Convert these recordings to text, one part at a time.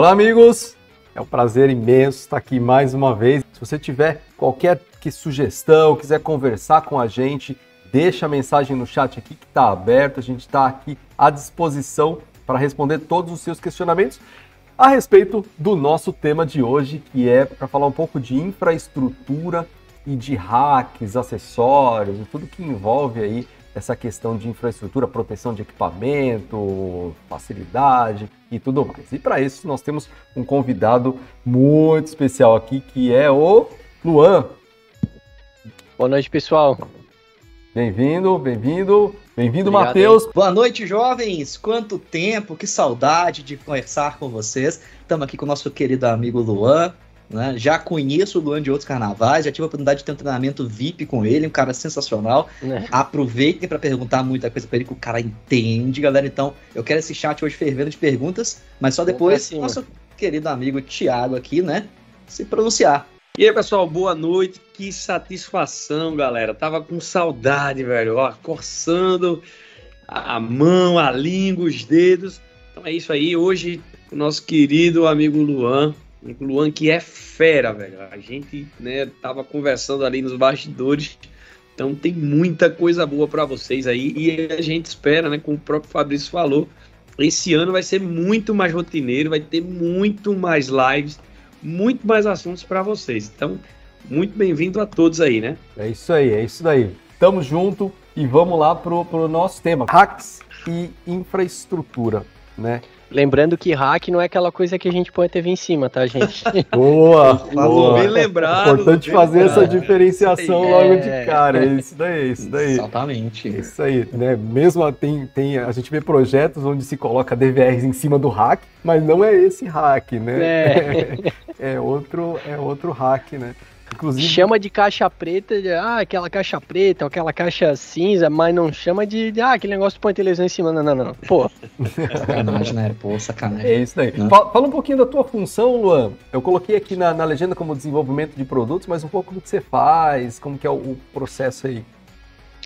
Olá, amigos! É um prazer imenso estar aqui mais uma vez. Se você tiver qualquer que sugestão, quiser conversar com a gente, deixa a mensagem no chat aqui que está aberto. A gente está aqui à disposição para responder todos os seus questionamentos a respeito do nosso tema de hoje, que é para falar um pouco de infraestrutura e de hacks, acessórios e tudo que envolve aí essa questão de infraestrutura, proteção de equipamento, facilidade e tudo mais. E para isso nós temos um convidado muito especial aqui que é o Luan. Boa noite, pessoal. Bem-vindo, bem-vindo, bem-vindo, Matheus. Boa noite, jovens. Quanto tempo, que saudade de conversar com vocês. Estamos aqui com o nosso querido amigo Luan. Né? Já conheço o Luan de outros carnavais, já tive a oportunidade de ter um treinamento VIP com ele, um cara sensacional. É. Aproveitem para perguntar muita coisa para ele que o cara entende, galera. Então, eu quero esse chat hoje fervendo de perguntas, mas só depois nosso querido amigo Thiago aqui, né, se pronunciar. E aí, pessoal, boa noite. Que satisfação, galera. Tava com saudade, velho. Ó, coçando a mão, a língua, os dedos. Então é isso aí. Hoje, o nosso querido amigo Luan, Luan que é fera, velho. A gente, né, tava conversando ali nos bastidores. Então tem muita coisa boa para vocês aí e a gente espera, né, como o próprio Fabrício falou, esse ano vai ser muito mais rotineiro, vai ter muito mais lives, muito mais assuntos para vocês. Então, muito bem-vindo a todos aí, né? É isso aí, é isso daí. Tamo junto e vamos lá pro, pro nosso tema, hacks e infraestrutura, né? Lembrando que hack não é aquela coisa que a gente põe a TV em cima, tá, gente? boa! boa. Bem lembrado. Importante fazer lembrado. essa diferenciação é. logo de cara. É isso daí, é isso daí. Exatamente. É isso aí, né? Mesmo tem, tem, a gente vê projetos onde se coloca DVRs em cima do hack, mas não é esse hack, né? É, é outro, é outro hack, né? Inclusive... Chama de caixa preta, de, ah, aquela caixa preta, aquela caixa cinza, mas não chama de, de ah, aquele negócio que põe televisão em cima. Não, não, não. Pô. sacanagem, né? Pô, sacanagem. É isso aí. Fala, fala, um pouquinho da tua função, Luan. Eu coloquei aqui na, na legenda como desenvolvimento de produtos, mas um pouco do que você faz, como que é o, o processo aí.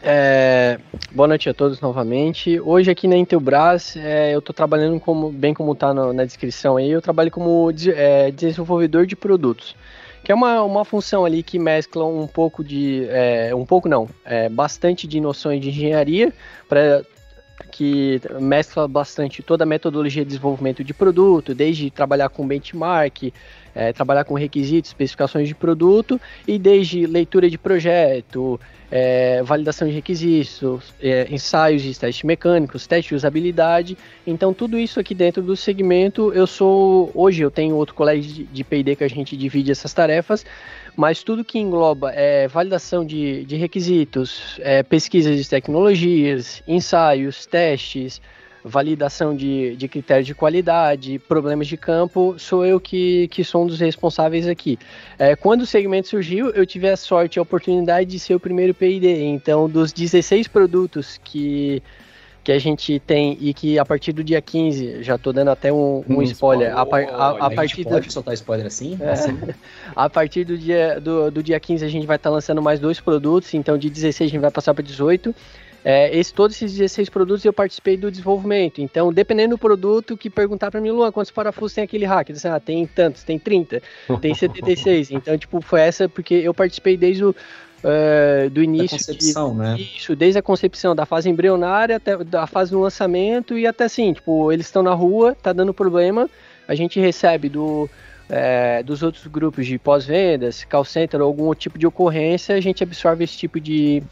É, boa noite a todos novamente. Hoje aqui na Intelbras, é, eu estou trabalhando como, bem como está na descrição aí, eu trabalho como é, desenvolvedor de produtos que é uma, uma função ali que mescla um pouco de, é, um pouco não, é, bastante de noções de engenharia, para que mescla bastante toda a metodologia de desenvolvimento de produto, desde trabalhar com benchmark, é, trabalhar com requisitos, especificações de produto, e desde leitura de projeto, é, validação de requisitos, é, ensaios de testes mecânicos, teste de usabilidade. Então, tudo isso aqui dentro do segmento, eu sou. Hoje eu tenho outro colégio de, PD que a gente divide essas tarefas, mas tudo que engloba é, validação de, de requisitos, é, pesquisas de tecnologias, ensaios, testes, validação de, de critérios de qualidade, problemas de campo, sou eu que, que sou um dos responsáveis aqui. É, quando o segmento surgiu, eu tive a sorte e a oportunidade de ser o primeiro PID. Então, dos 16 produtos que, que a gente tem e que a partir do dia 15, já estou dando até um, um, spoiler, a, par, a, a, a partir pode do, soltar spoiler assim? É, assim? a partir do dia, do, do dia 15 a gente vai estar tá lançando mais dois produtos, então de 16 a gente vai passar para 18. É, esse, todos esses 16 produtos eu participei do desenvolvimento. Então, dependendo do produto, que perguntar para mim, Luan, quantos parafusos tem aquele hack? Disse, ah, tem tantos, tem 30, tem 76. então, tipo, foi essa porque eu participei desde o uh, do início. De, né? Isso, desde a concepção, da fase embrionária até da fase do lançamento e até assim, tipo, eles estão na rua, tá dando problema, a gente recebe do. É, dos outros grupos de pós-vendas, call center algum tipo de ocorrência, a gente absorve esse tipo de,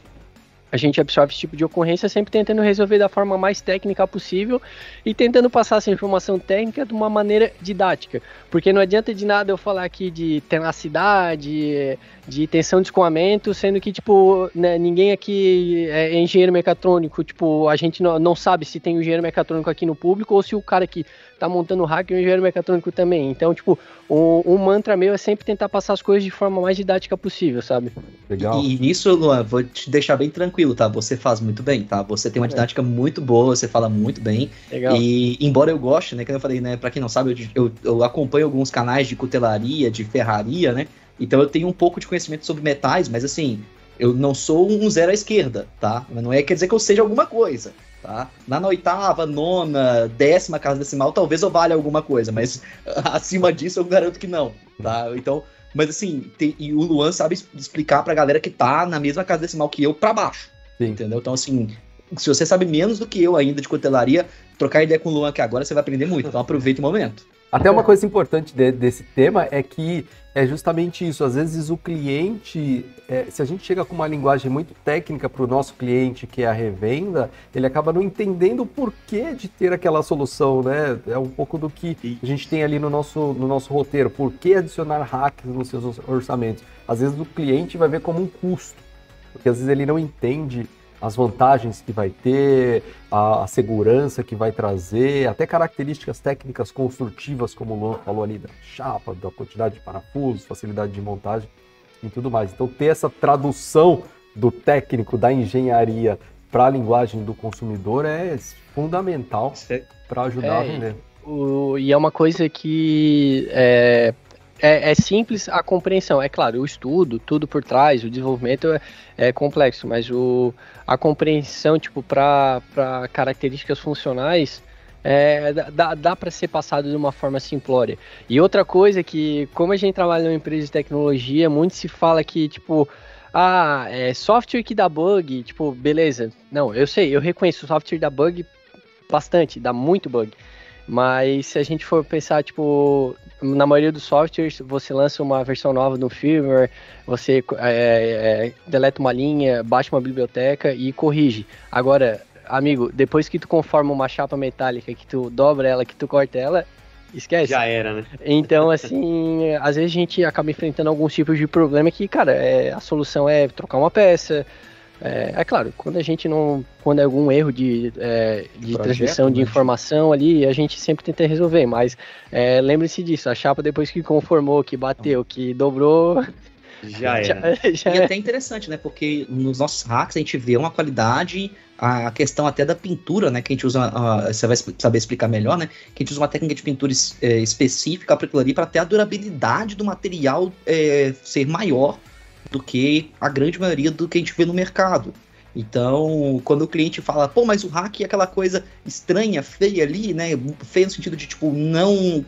a gente absorve esse tipo de ocorrência sempre tentando resolver da forma mais técnica possível e tentando passar essa informação técnica de uma maneira didática. Porque não adianta de nada eu falar aqui de tenacidade, de tensão de escoamento, sendo que, tipo, né, ninguém aqui é engenheiro mecatrônico, tipo, a gente não, não sabe se tem um engenheiro mecatrônico aqui no público ou se o cara que tá montando o hack é um engenheiro mecatrônico também. Então, tipo, um, um, mantra meu é sempre tentar passar as coisas de forma mais didática possível, sabe? Legal. E, e nisso, Luan, vou te deixar bem tranquilo, tá? Você faz muito bem, tá? Você tem uma é. didática é. muito boa, você fala muito bem. Legal. E embora eu goste, né, que eu falei, né, pra quem não sabe, eu, eu, eu acompanho alguns canais de cutelaria, de ferraria, né? Então eu tenho um pouco de conhecimento sobre metais, mas assim, eu não sou um zero à esquerda, tá? Mas não é quer dizer que eu seja alguma coisa. Tá? Na, na oitava, nona, décima casa decimal, talvez eu valha alguma coisa, mas acima disso eu garanto que não. Tá? Então, mas assim, tem, e o Luan sabe explicar pra galera que tá na mesma casa decimal que eu pra baixo. Sim. Entendeu? Então, assim, se você sabe menos do que eu ainda de cotelaria, trocar ideia com o Luan aqui agora, você vai aprender muito. Então aproveite o momento. Até uma coisa importante de, desse tema é que é justamente isso. Às vezes o cliente, é, se a gente chega com uma linguagem muito técnica para o nosso cliente, que é a revenda, ele acaba não entendendo o porquê de ter aquela solução, né? É um pouco do que a gente tem ali no nosso, no nosso roteiro. Por que adicionar hacks nos seus orçamentos? Às vezes o cliente vai ver como um custo, porque às vezes ele não entende as vantagens que vai ter, a, a, segurança que vai trazer, até características técnicas construtivas, como o Luan falou ali, da chapa, da quantidade de parafusos, facilidade de montagem e tudo mais. Então, ter essa tradução do técnico, da engenharia para a linguagem do consumidor é fundamental para ajudar é, a vender. O, e é uma coisa que é, é, é, simples a compreensão. É claro, o estudo, tudo por trás, o desenvolvimento é, é complexo, mas o, a compreensão, tipo, para características funcionais, é, dá, dá para ser passado de uma forma simplória. E outra coisa é que, como a gente trabalha numa empresa de tecnologia, muito se fala que, tipo, ah, é software que dá bug, tipo, beleza. Não, eu sei, eu reconheço o software dá bug bastante, dá muito bug. Mas se a gente for pensar, tipo, na maioria dos softwares, você lança uma versão nova do firmware, você é, é, deleta uma linha, baixa uma biblioteca e corrige. Agora, amigo, depois que tu conforma uma chapa metálica, que tu dobra ela, que tu corta ela, esquece. Já era, né? Então, assim, às vezes a gente acaba enfrentando alguns tipos de problema que, cara, é, a solução é trocar uma peça, é, é, claro, quando a gente não. Quando é algum erro de, é, de Projeto, transmissão de né? informação ali, a gente sempre tenta resolver. Mas é, lembre-se disso, a chapa depois que conformou, que bateu, que dobrou. Já é. Já, já e é até interessante, né? Porque nos nossos hacks a gente vê uma qualidade, a questão até da pintura, né? Que a gente usa, uh, você vai saber explicar melhor, né? Que a gente usa uma técnica de pintura é, específica para aquilo ali, para ter a durabilidade do material é, ser maior do que a grande maioria do que a gente vê no mercado. Então, quando o cliente fala, pô, mas o hack é aquela coisa estranha, feia ali, né? Feia no sentido de, tipo, não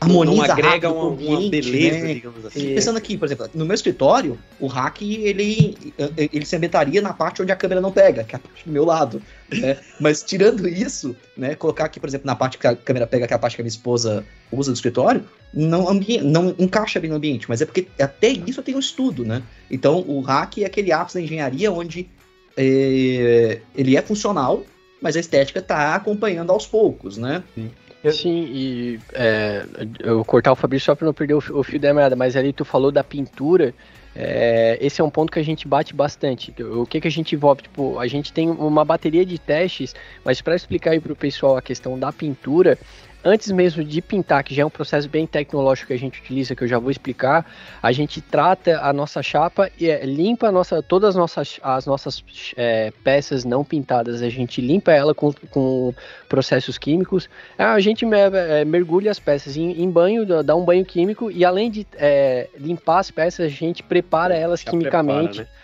harmoniza não agrega uma, uma, beleza, né? digamos assim. Pensando aqui, por exemplo, no meu escritório, o hack ele, ele se ambientaria na parte onde a câmera não pega, que é a parte do meu lado. Né? Mas tirando isso, né, colocar aqui, por exemplo, na parte que a câmera pega, que é a parte que a minha esposa usa no escritório, não, não encaixa bem no ambiente, mas é porque até isso eu tenho um estudo, né? Então o hack é aquele ápice da engenharia onde é, ele é funcional, mas a estética está acompanhando aos poucos, né? Sim. Eu... Sim, e é, eu cortar o Fabrício só para não perder o, o fio da meada, mas ali tu falou da pintura. É, esse é um ponto que a gente bate bastante. O que, que a gente envolve? Tipo, a gente tem uma bateria de testes, mas para explicar aí para o pessoal a questão da pintura, antes mesmo de pintar, que já é um processo bem tecnológico que a gente utiliza, que eu já vou explicar, a gente trata a nossa chapa e é, limpa a nossa, todas as nossas, as nossas é, peças não pintadas, a gente limpa ela com, com processos químicos, a gente é, mergulha as peças em, em, banho, dá um banho químico e além de é, limpar as peças, a gente prepara elas já quimicamente. Prepara, né?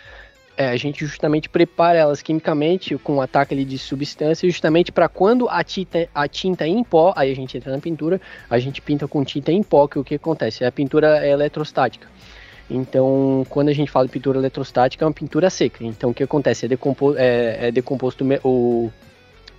É, a gente justamente prepara elas quimicamente com um ataque ali de substância, justamente para quando a tinta, a tinta em pó, aí a gente entra na pintura, a gente pinta com tinta em pó, que o que acontece? A pintura é eletrostática. Então, quando a gente fala de pintura eletrostática, é uma pintura seca. Então, o que acontece? É, decompo é, é decomposto o,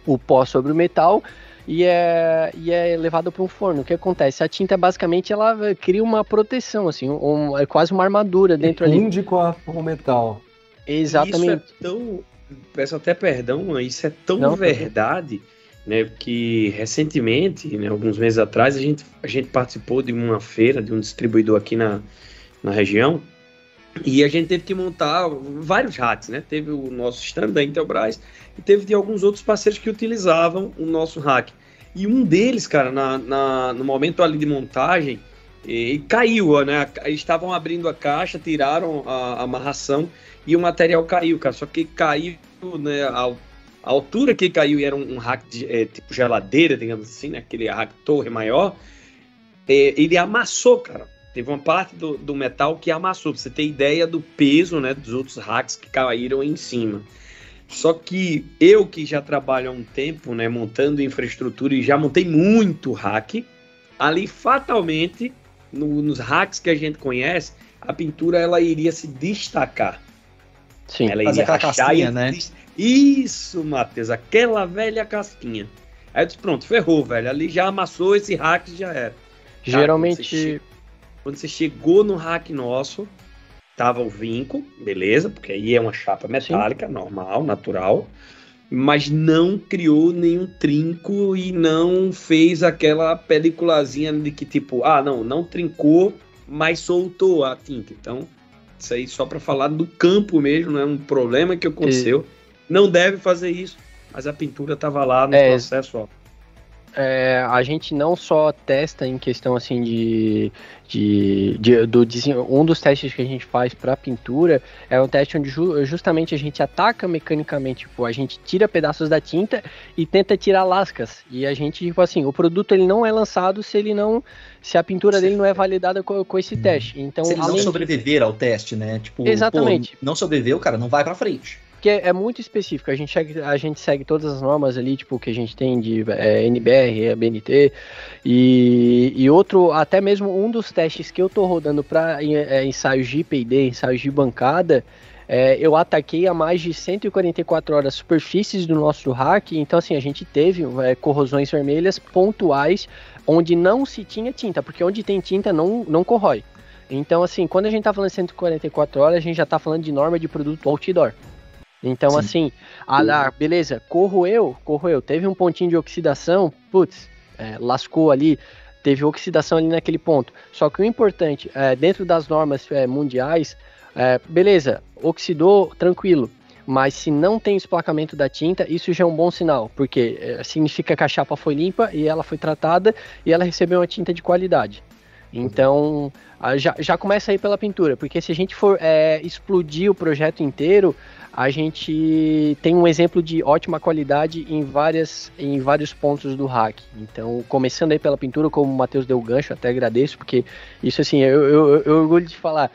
o pó sobre o metal e é, e é levado para um forno. O que acontece? A tinta, basicamente, ela cria uma proteção, assim, um, é quase uma armadura dentro ali. Funde com, com o metal. Exatamente. Isso é tão. Peço até perdão, isso é tão Não, verdade, né? Que recentemente, né, alguns meses atrás, a gente, a gente participou de uma feira de um distribuidor aqui na, na região. E a gente teve que montar vários hacks, né? Teve o nosso stand da Intelbras e teve de alguns outros parceiros que utilizavam o nosso hack. E um deles, cara, na, na no momento ali de montagem, e caiu, né? Eles estavam abrindo a caixa, tiraram a, amarração e o material caiu, cara. Só que caiu, né? A, a altura que caiu era um, um rack de, é, tipo geladeira, digamos assim, né? Aquele rack torre maior. É, ele amassou, cara. Teve uma parte do, do metal que amassou. Pra você ter ideia do peso, né? Dos outros racks que caíram em cima. Só que eu que já trabalho há um tempo, né, montando infraestrutura e já montei muito hack, ali fatalmente, no, nos hacks que a gente conhece, a pintura ela iria se destacar. Sim, ela iria aquela casquinha, né? Isso, Matheus, aquela velha casquinha. Aí eu disse, pronto, ferrou, velho. Ali já amassou esse hack já era. Geralmente. Quando você, quando você chegou no hack nosso, tava o vinco, beleza, porque aí é uma chapa metálica, Sim. normal, natural, mas não criou nenhum trinco e não fez aquela peliculazinha de que tipo, ah, não, não trincou, mas soltou a tinta. Então, isso aí só para falar do campo mesmo, não é um problema que aconteceu. E... Não deve fazer isso, mas a pintura tava lá no é, processo, ó é, a gente não só testa em questão assim de, de, de do um dos testes que a gente faz para pintura é um teste onde ju, justamente a gente ataca mecanicamente, tipo, a gente tira pedaços da tinta e tenta tirar lascas. E a gente, tipo assim, o produto ele não é lançado se ele não se a pintura dele não é validada com, com esse teste. Então, se ele não sobreviver de... ao teste, né? Tipo, Exatamente. Pô, não sobreviveu, cara, não vai para frente que é, é, muito específico. A gente, segue, a gente segue todas as normas ali, tipo, que a gente tem de é, NBR, BNT. E, e outro, até mesmo um dos testes que eu tô rodando para é, ensaios de IPD, ensaios de bancada, é, eu ataquei a mais de 144 horas superfícies do nosso hack. Então, assim, a gente teve é, corrosões vermelhas pontuais onde não se tinha tinta, porque onde tem tinta não, não corrói. Então, assim, quando a gente tá falando de 144 horas, a gente já tá falando de norma de produto outdoor. Então, Sim. assim, ah, beleza, corroeu, corroeu, teve um pontinho de oxidação, putz, é, lascou ali, teve oxidação ali naquele ponto. Só que o importante, é, dentro das normas é, mundiais, é, beleza, oxidou, tranquilo. Mas se não tem esplacamento da tinta, isso já é um bom sinal, porque é, significa que a chapa foi limpa e ela foi tratada e ela recebeu uma tinta de qualidade. Então, já, já começa aí pela pintura, porque se a gente for é, explodir o projeto inteiro, a gente tem um exemplo de ótima qualidade em, várias, em vários pontos do hack. Então, começando aí pela pintura, como o Matheus deu gancho, até agradeço, porque isso assim, eu, eu, eu orgulho de falar.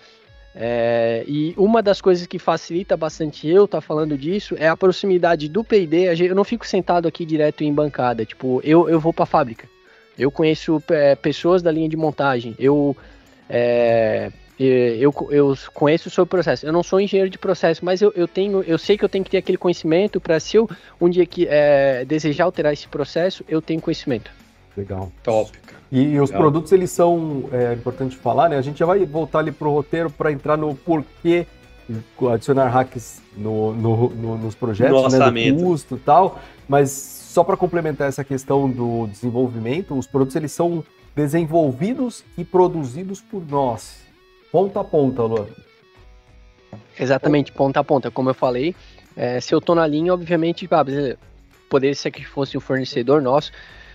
É, e uma das coisas que facilita bastante eu estar tá falando disso é a proximidade do PD. Eu não fico sentado aqui direto em bancada, tipo, eu, eu vou para a fábrica. Eu conheço é, pessoas da linha de montagem. Eu é, eu, eu conheço sobre processo. Eu não sou engenheiro de processo, mas eu, eu tenho, eu sei que eu tenho que ter aquele conhecimento para se eu um dia que é, desejar alterar esse processo, eu tenho conhecimento. Legal. Top. E, e os Legal. produtos eles são é importante falar, né? A gente já vai voltar ali pro roteiro para entrar no porquê adicionar hacks no, no, no nos projetos, no né? Do custo e tal. Mas só para complementar essa questão do desenvolvimento, os produtos eles são desenvolvidos e produzidos por nós ponta a ponta, Luan. Exatamente, ponta a ponta. Como eu falei, é, se eu tô na linha, obviamente, ah, poderia ser que fosse um fornecedor nosso,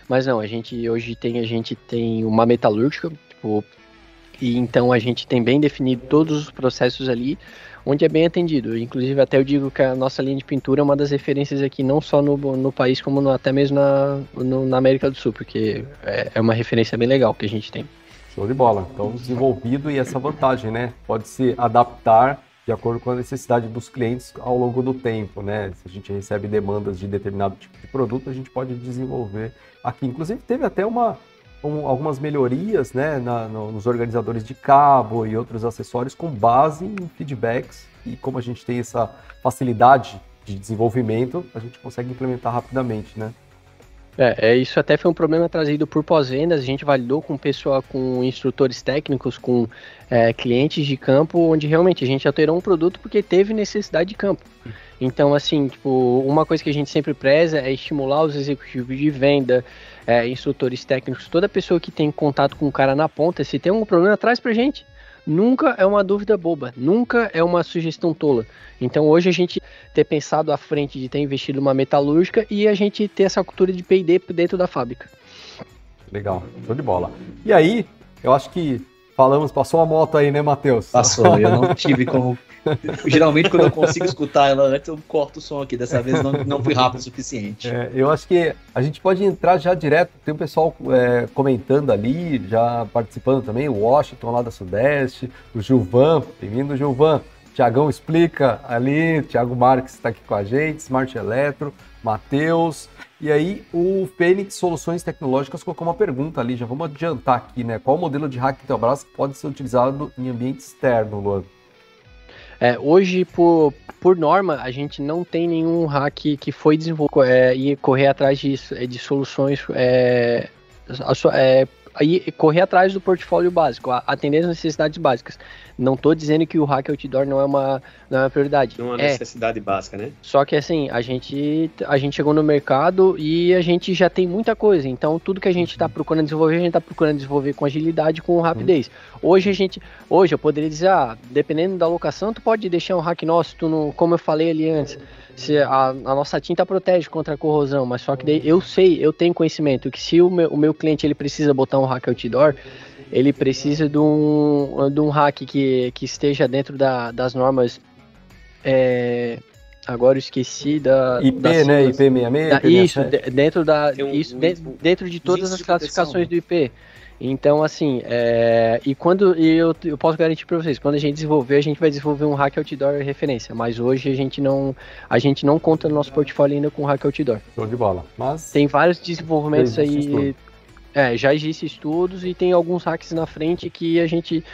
mas não, a gente hoje tem, a gente tem uma metalúrgica, tipo, e então a gente tem bem definido todos os processos ali, onde é bem atendido. Inclusive, até eu digo que a nossa linha de pintura é uma das referências aqui, não só no, no país, como no, até mesmo na, no, na América do Sul, porque é, é uma referência bem legal que a gente tem. Show de bola. Então, desenvolvido e essa vantagem, né? Pode se adaptar de acordo com a necessidade dos clientes ao longo do tempo, né? Se a gente recebe demandas de determinado tipo de produto, a gente pode desenvolver aqui. Inclusive, teve até uma, um, algumas melhorias, né, na, no, nos organizadores de cabo e outros acessórios com base em feedbacks. E como a gente tem essa facilidade de desenvolvimento, a gente consegue implementar rapidamente, né? É, é, isso até foi um problema trazido por pós-vendas. A gente validou com pessoal, com instrutores técnicos, com é, clientes de campo, onde realmente a gente alterou um produto porque teve necessidade de campo. Então, assim, tipo, uma coisa que a gente sempre preza é estimular os executivos de venda, é, instrutores técnicos, toda pessoa que tem contato com o cara na ponta, se tem algum problema, traz pra gente nunca é uma dúvida boba, nunca é uma sugestão tola. Então hoje a gente ter pensado à frente de ter investido numa metalúrgica e a gente ter essa cultura de P&D dentro da fábrica. Legal, show de bola. E aí, eu acho que falamos, passou a moto aí, né, Matheus? Passou, eu não tive como Geralmente, quando eu consigo escutar ela antes, eu corto o som aqui. Dessa vez não, não fui rápido o suficiente. É, eu acho que a gente pode entrar já direto. Tem um pessoal é, comentando ali, já participando também. O Washington lá da Sudeste, o Gilvan. Bem-vindo, Gilvan. Tiagão explica ali, Thiago Marques está aqui com a gente, Smart Eletro, Matheus. E aí o Fênix Soluções Tecnológicas colocou uma pergunta ali, já vamos adiantar aqui, né? Qual modelo de hack Intelbras pode ser utilizado em ambiente externo, Luan? É, hoje, por, por norma, a gente não tem nenhum hack que foi desenvolvido é, e correr atrás de, de soluções é, é, correr atrás do portfólio básico, atender as necessidades básicas. Não estou dizendo que o hack outdoor não é uma, não é uma prioridade. Não é uma é. necessidade básica, né? Só que assim, a gente, a gente chegou no mercado e a gente já tem muita coisa. Então, tudo que a gente está uhum. procurando desenvolver, a gente está procurando desenvolver com agilidade, com rapidez. Uhum. Hoje a gente, hoje eu poderia dizer, ah, dependendo da locação, tu pode deixar um hack nosso, tu não, como eu falei ali antes se a, a, nossa tinta protege contra a corrosão, mas só que daí eu sei, eu tenho conhecimento que se o meu, o meu cliente ele precisa botar um hack outdoor, ele precisa de um, de um hack que, que esteja dentro da, das normas. É, agora eu esqueci da. IP, da né? IP66? Da, isso, dentro da. Um, isso, um, dentro de todas as classificações do IP. Então, assim, é... e quando e eu, eu posso garantir para vocês, quando a gente desenvolver, a gente vai desenvolver um hack outdoor referência, mas hoje a gente não a gente não conta no nosso portfólio ainda com hack outdoor. Show de bola. Mas tem vários desenvolvimentos aí, é, já existem estudos e tem alguns hacks na frente que a gente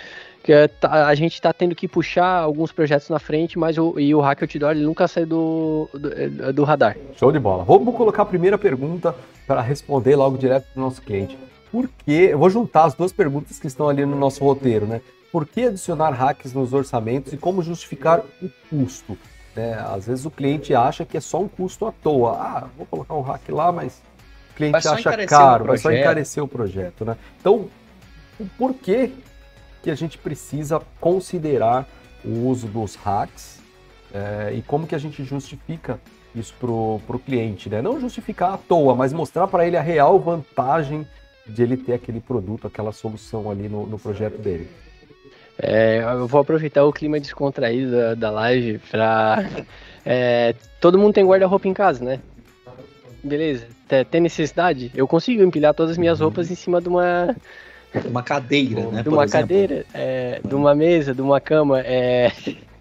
que é, tá, a gente está tendo que puxar alguns projetos na frente, mas o, e o Hack Outdoor ele nunca sai do, do, do radar. Show de bola. Vamos colocar a primeira pergunta para responder logo direto para o nosso cliente por que. Eu vou juntar as duas perguntas que estão ali no nosso roteiro, né? Por que adicionar hacks nos orçamentos e como justificar o custo? Né? Às vezes o cliente acha que é só um custo à toa. Ah, vou colocar um hack lá, mas o cliente acha caro, vai só encarecer o projeto, né? Então, por que, que a gente precisa considerar o uso dos hacks é, e como que a gente justifica isso para o cliente, né? Não justificar à toa, mas mostrar para ele a real vantagem de ele ter aquele produto, aquela solução ali no, no projeto dele. É, eu vou aproveitar o clima descontraído da, da live para. É, todo mundo tem guarda-roupa em casa, né? Beleza. Tem necessidade? Eu consigo empilhar todas as minhas roupas em cima de uma. Uma cadeira, né? De uma cadeira, é, de uma mesa, de uma cama. É...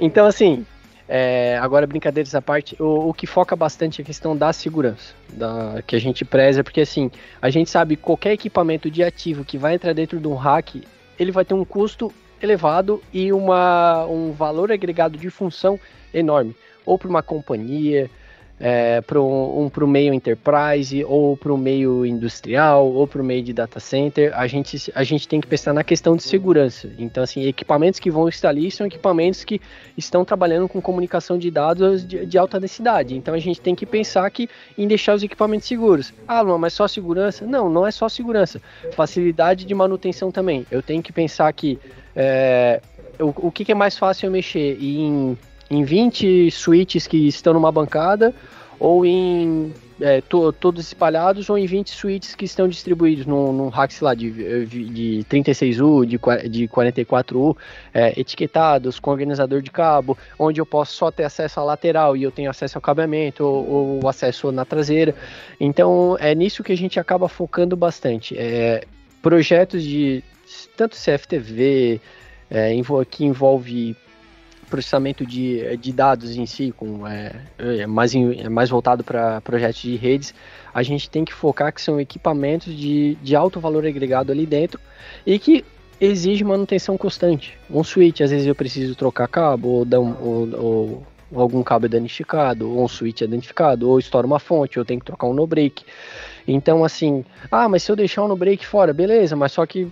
Então, assim, é, agora, brincadeiras à parte, o, o, que foca bastante é a questão da segurança, da, que a gente preza, porque assim, a gente sabe que qualquer equipamento de ativo que vai entrar dentro de um hack, ele vai ter um custo elevado e uma, um valor agregado de função enorme, ou para uma companhia, é, para um, um, o meio enterprise, ou para o meio industrial, ou para o meio de data center, a gente, a gente tem que pensar na questão de segurança. Então, assim, equipamentos que vão estar ali são equipamentos que estão trabalhando com comunicação de dados de, de alta densidade. Então, a gente tem que pensar que em deixar os equipamentos seguros. Ah, não, mas só segurança? Não, não é só segurança. Facilidade de manutenção também. Eu tenho que pensar que é, o, o que, que é mais fácil eu mexer em em 20 switches que estão numa bancada, ou em é, to, todos espalhados, ou em 20 switches que estão distribuídos num, num rack, lá, de, de 36U, de, de 44U, é, etiquetados, com organizador de cabo, onde eu posso só ter acesso à lateral e eu tenho acesso ao cabeamento, ou, ou acesso na traseira. Então, é nisso que a gente acaba focando bastante. É, projetos de tanto CFTV, é, que envolve processamento de, de dados em si, com, é, é mais, é mais voltado para projetos de redes, a gente tem que focar que são equipamentos de, de alto valor agregado ali dentro e que exige manutenção constante. Um switch, às vezes eu preciso trocar cabo, ou, dar um, ou, ou algum cabo é danificado, ou um switch é danificado, ou estoura uma fonte, ou tenho que trocar um no-break. Então, assim, ah, mas se eu deixar o no-break fora, beleza, mas só que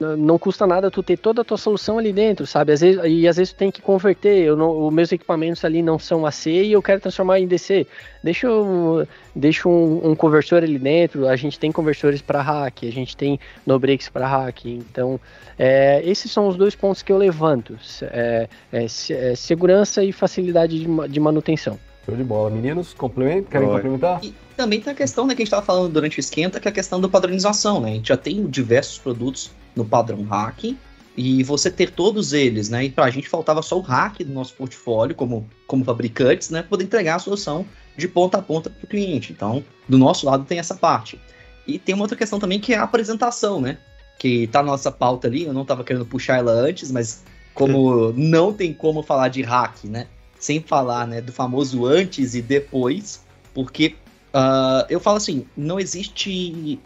não custa nada tu ter toda a tua solução ali dentro, sabe? Às vezes, e às vezes tu tem que converter, eu não, os meus equipamentos ali não são AC e eu quero transformar em DC. Deixa, eu, deixa um, um conversor ali dentro, a gente tem conversores para hack, a gente tem no breaks para hack, então é, esses são os dois pontos que eu levanto, é, é, é segurança e facilidade de, de manutenção. Show de bola. Meninos, complemento, querem Oi. complementar? E também tem a questão né, que a gente estava falando durante o esquenta, que é a questão da padronização, né? A gente já tem diversos produtos no padrão hack e você ter todos eles, né? E para a gente faltava só o hack do nosso portfólio como, como fabricantes, né? Poder entregar a solução de ponta a ponta para o cliente. Então, do nosso lado tem essa parte. E tem uma outra questão também que é a apresentação, né? Que tá na nossa pauta ali, eu não estava querendo puxar ela antes, mas como não tem como falar de hack, né? Sem falar né, do famoso antes e depois, porque uh, eu falo assim, não existe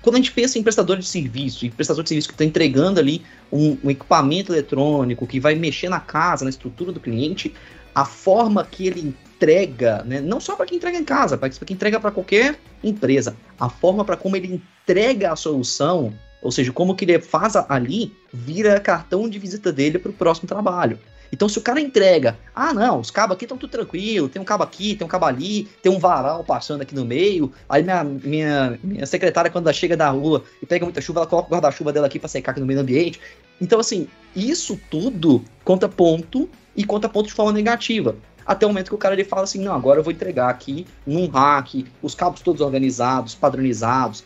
quando a gente pensa em prestador de serviço, em prestador de serviço que está entregando ali um, um, equipamento eletrônico que vai mexer na casa, na estrutura do cliente, a forma que ele entrega, né, não só para quem entrega em casa, para quem entrega para qualquer empresa, a forma para como ele entrega a solução, ou seja, como que ele faz ali, vira cartão de visita dele para o próximo trabalho. Então, se o cara entrega, ah, não, os cabos aqui estão tudo tranquilo, tem um cabo aqui, tem um cabo ali, tem um varal passando aqui no meio. Aí minha, minha, minha secretária, quando ela chega da rua e pega muita chuva, ela coloca o guarda-chuva dela aqui para secar aqui no meio ambiente. Então, assim, isso tudo conta ponto e conta ponto de forma negativa. Até o momento que o cara ele fala assim: não, agora eu vou entregar aqui num rack, os cabos todos organizados, padronizados,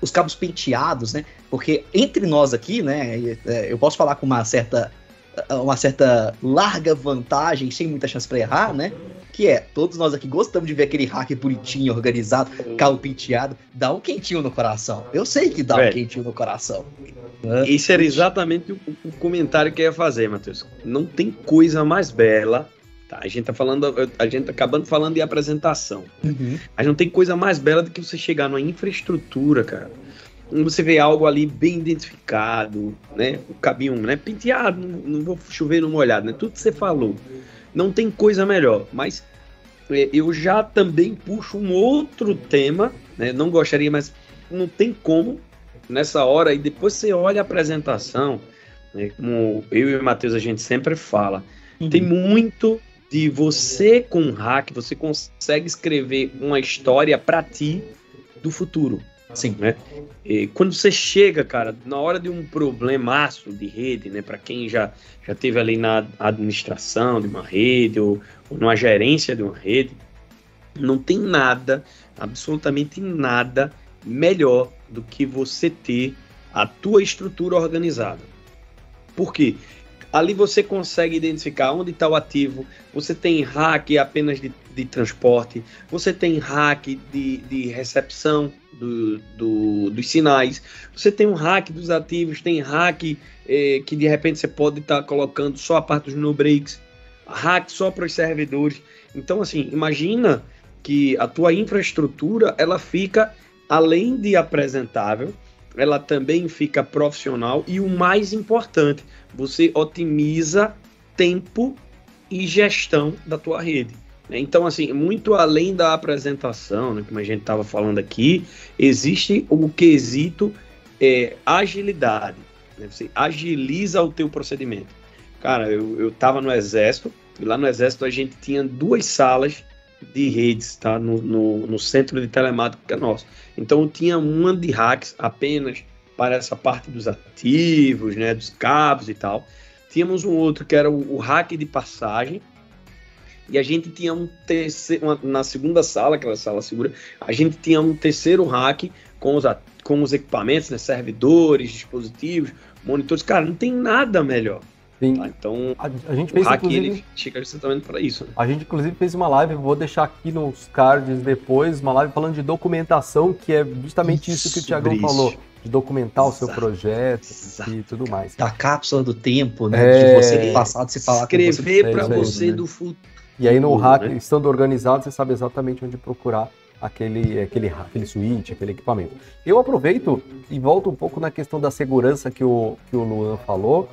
os cabos penteados, né? Porque entre nós aqui, né, é, eu posso falar com uma certa uma certa larga vantagem, sem muita chance para errar, né? Que é, todos nós aqui gostamos de ver aquele hack bonitinho, organizado, carro penteado, dá um quentinho no coração. Eu sei que dá um quentinho no coração. Esse era exatamente o, o, comentário que eu ia fazer, Matheus. Não tem coisa mais bela. Tá, a gente tá falando, a gente tá acabando falando de apresentação. Uhum. Mas não tem coisa mais bela do que você chegar numa infraestrutura, cara você vê algo ali bem identificado, né? O cabinho, né? Penteado, não, não vou chover no molhado, né? Tudo que você falou. Não tem coisa melhor, mas é, eu já também puxo um outro tema, né? Não gostaria, mas não tem como nessa hora, e depois você olha a apresentação, né? como eu e o Matheus a gente sempre fala, uhum. tem muito de você com hack, você consegue escrever uma história para ti do futuro. Sim. Né? E quando você chega, cara, na hora de um problemaço de rede, né, para quem já, já teve ali na administração de uma rede ou, ou numa gerência de uma rede, não tem nada, absolutamente nada melhor do que você ter a tua estrutura organizada. Por quê? Ali você consegue identificar onde está o ativo, você tem hack apenas de, de transporte, você tem hack de, de recepção do, do, dos sinais, você tem um hack dos ativos, tem hack eh, que de repente você pode estar tá colocando só a parte dos no breaks, hack só para os servidores. Então, assim, imagina que a tua infraestrutura ela fica além de apresentável, ela também fica profissional e o mais importante, você otimiza tempo e gestão da tua rede. Né? Então, assim, muito além da apresentação, né, como a gente estava falando aqui, existe o quesito é, agilidade. Né? Você agiliza o teu procedimento. Cara, eu estava no exército e lá no exército a gente tinha duas salas de redes, tá? No, no, no centro de telemática nosso. Então tinha uma de hacks apenas para essa parte dos ativos, né? Dos cabos e tal. Tínhamos um outro que era o, o hack de passagem. E a gente tinha um terceiro, uma, na segunda sala, aquela sala segura, a gente tinha um terceiro hack com os, com os equipamentos, né? Servidores, dispositivos, monitores. Cara, não tem nada melhor. Sim. Tá? Então, a, a gente fez, o hack ele chega justamente para isso. Né? A gente, inclusive, fez uma live, vou deixar aqui nos cards depois, uma live falando de documentação, que é justamente isso, isso que o Tiagão falou. De documentar Exato. o seu projeto Exato. e tudo mais. Da cápsula do tempo, né? É... De você do passado se falar Escrever para você, é do futuro. E aí no hack, né? estando organizado, você sabe exatamente onde procurar aquele, aquele, aquele switch, aquele equipamento. Eu aproveito e volto um pouco na questão da segurança que o, que o Luan falou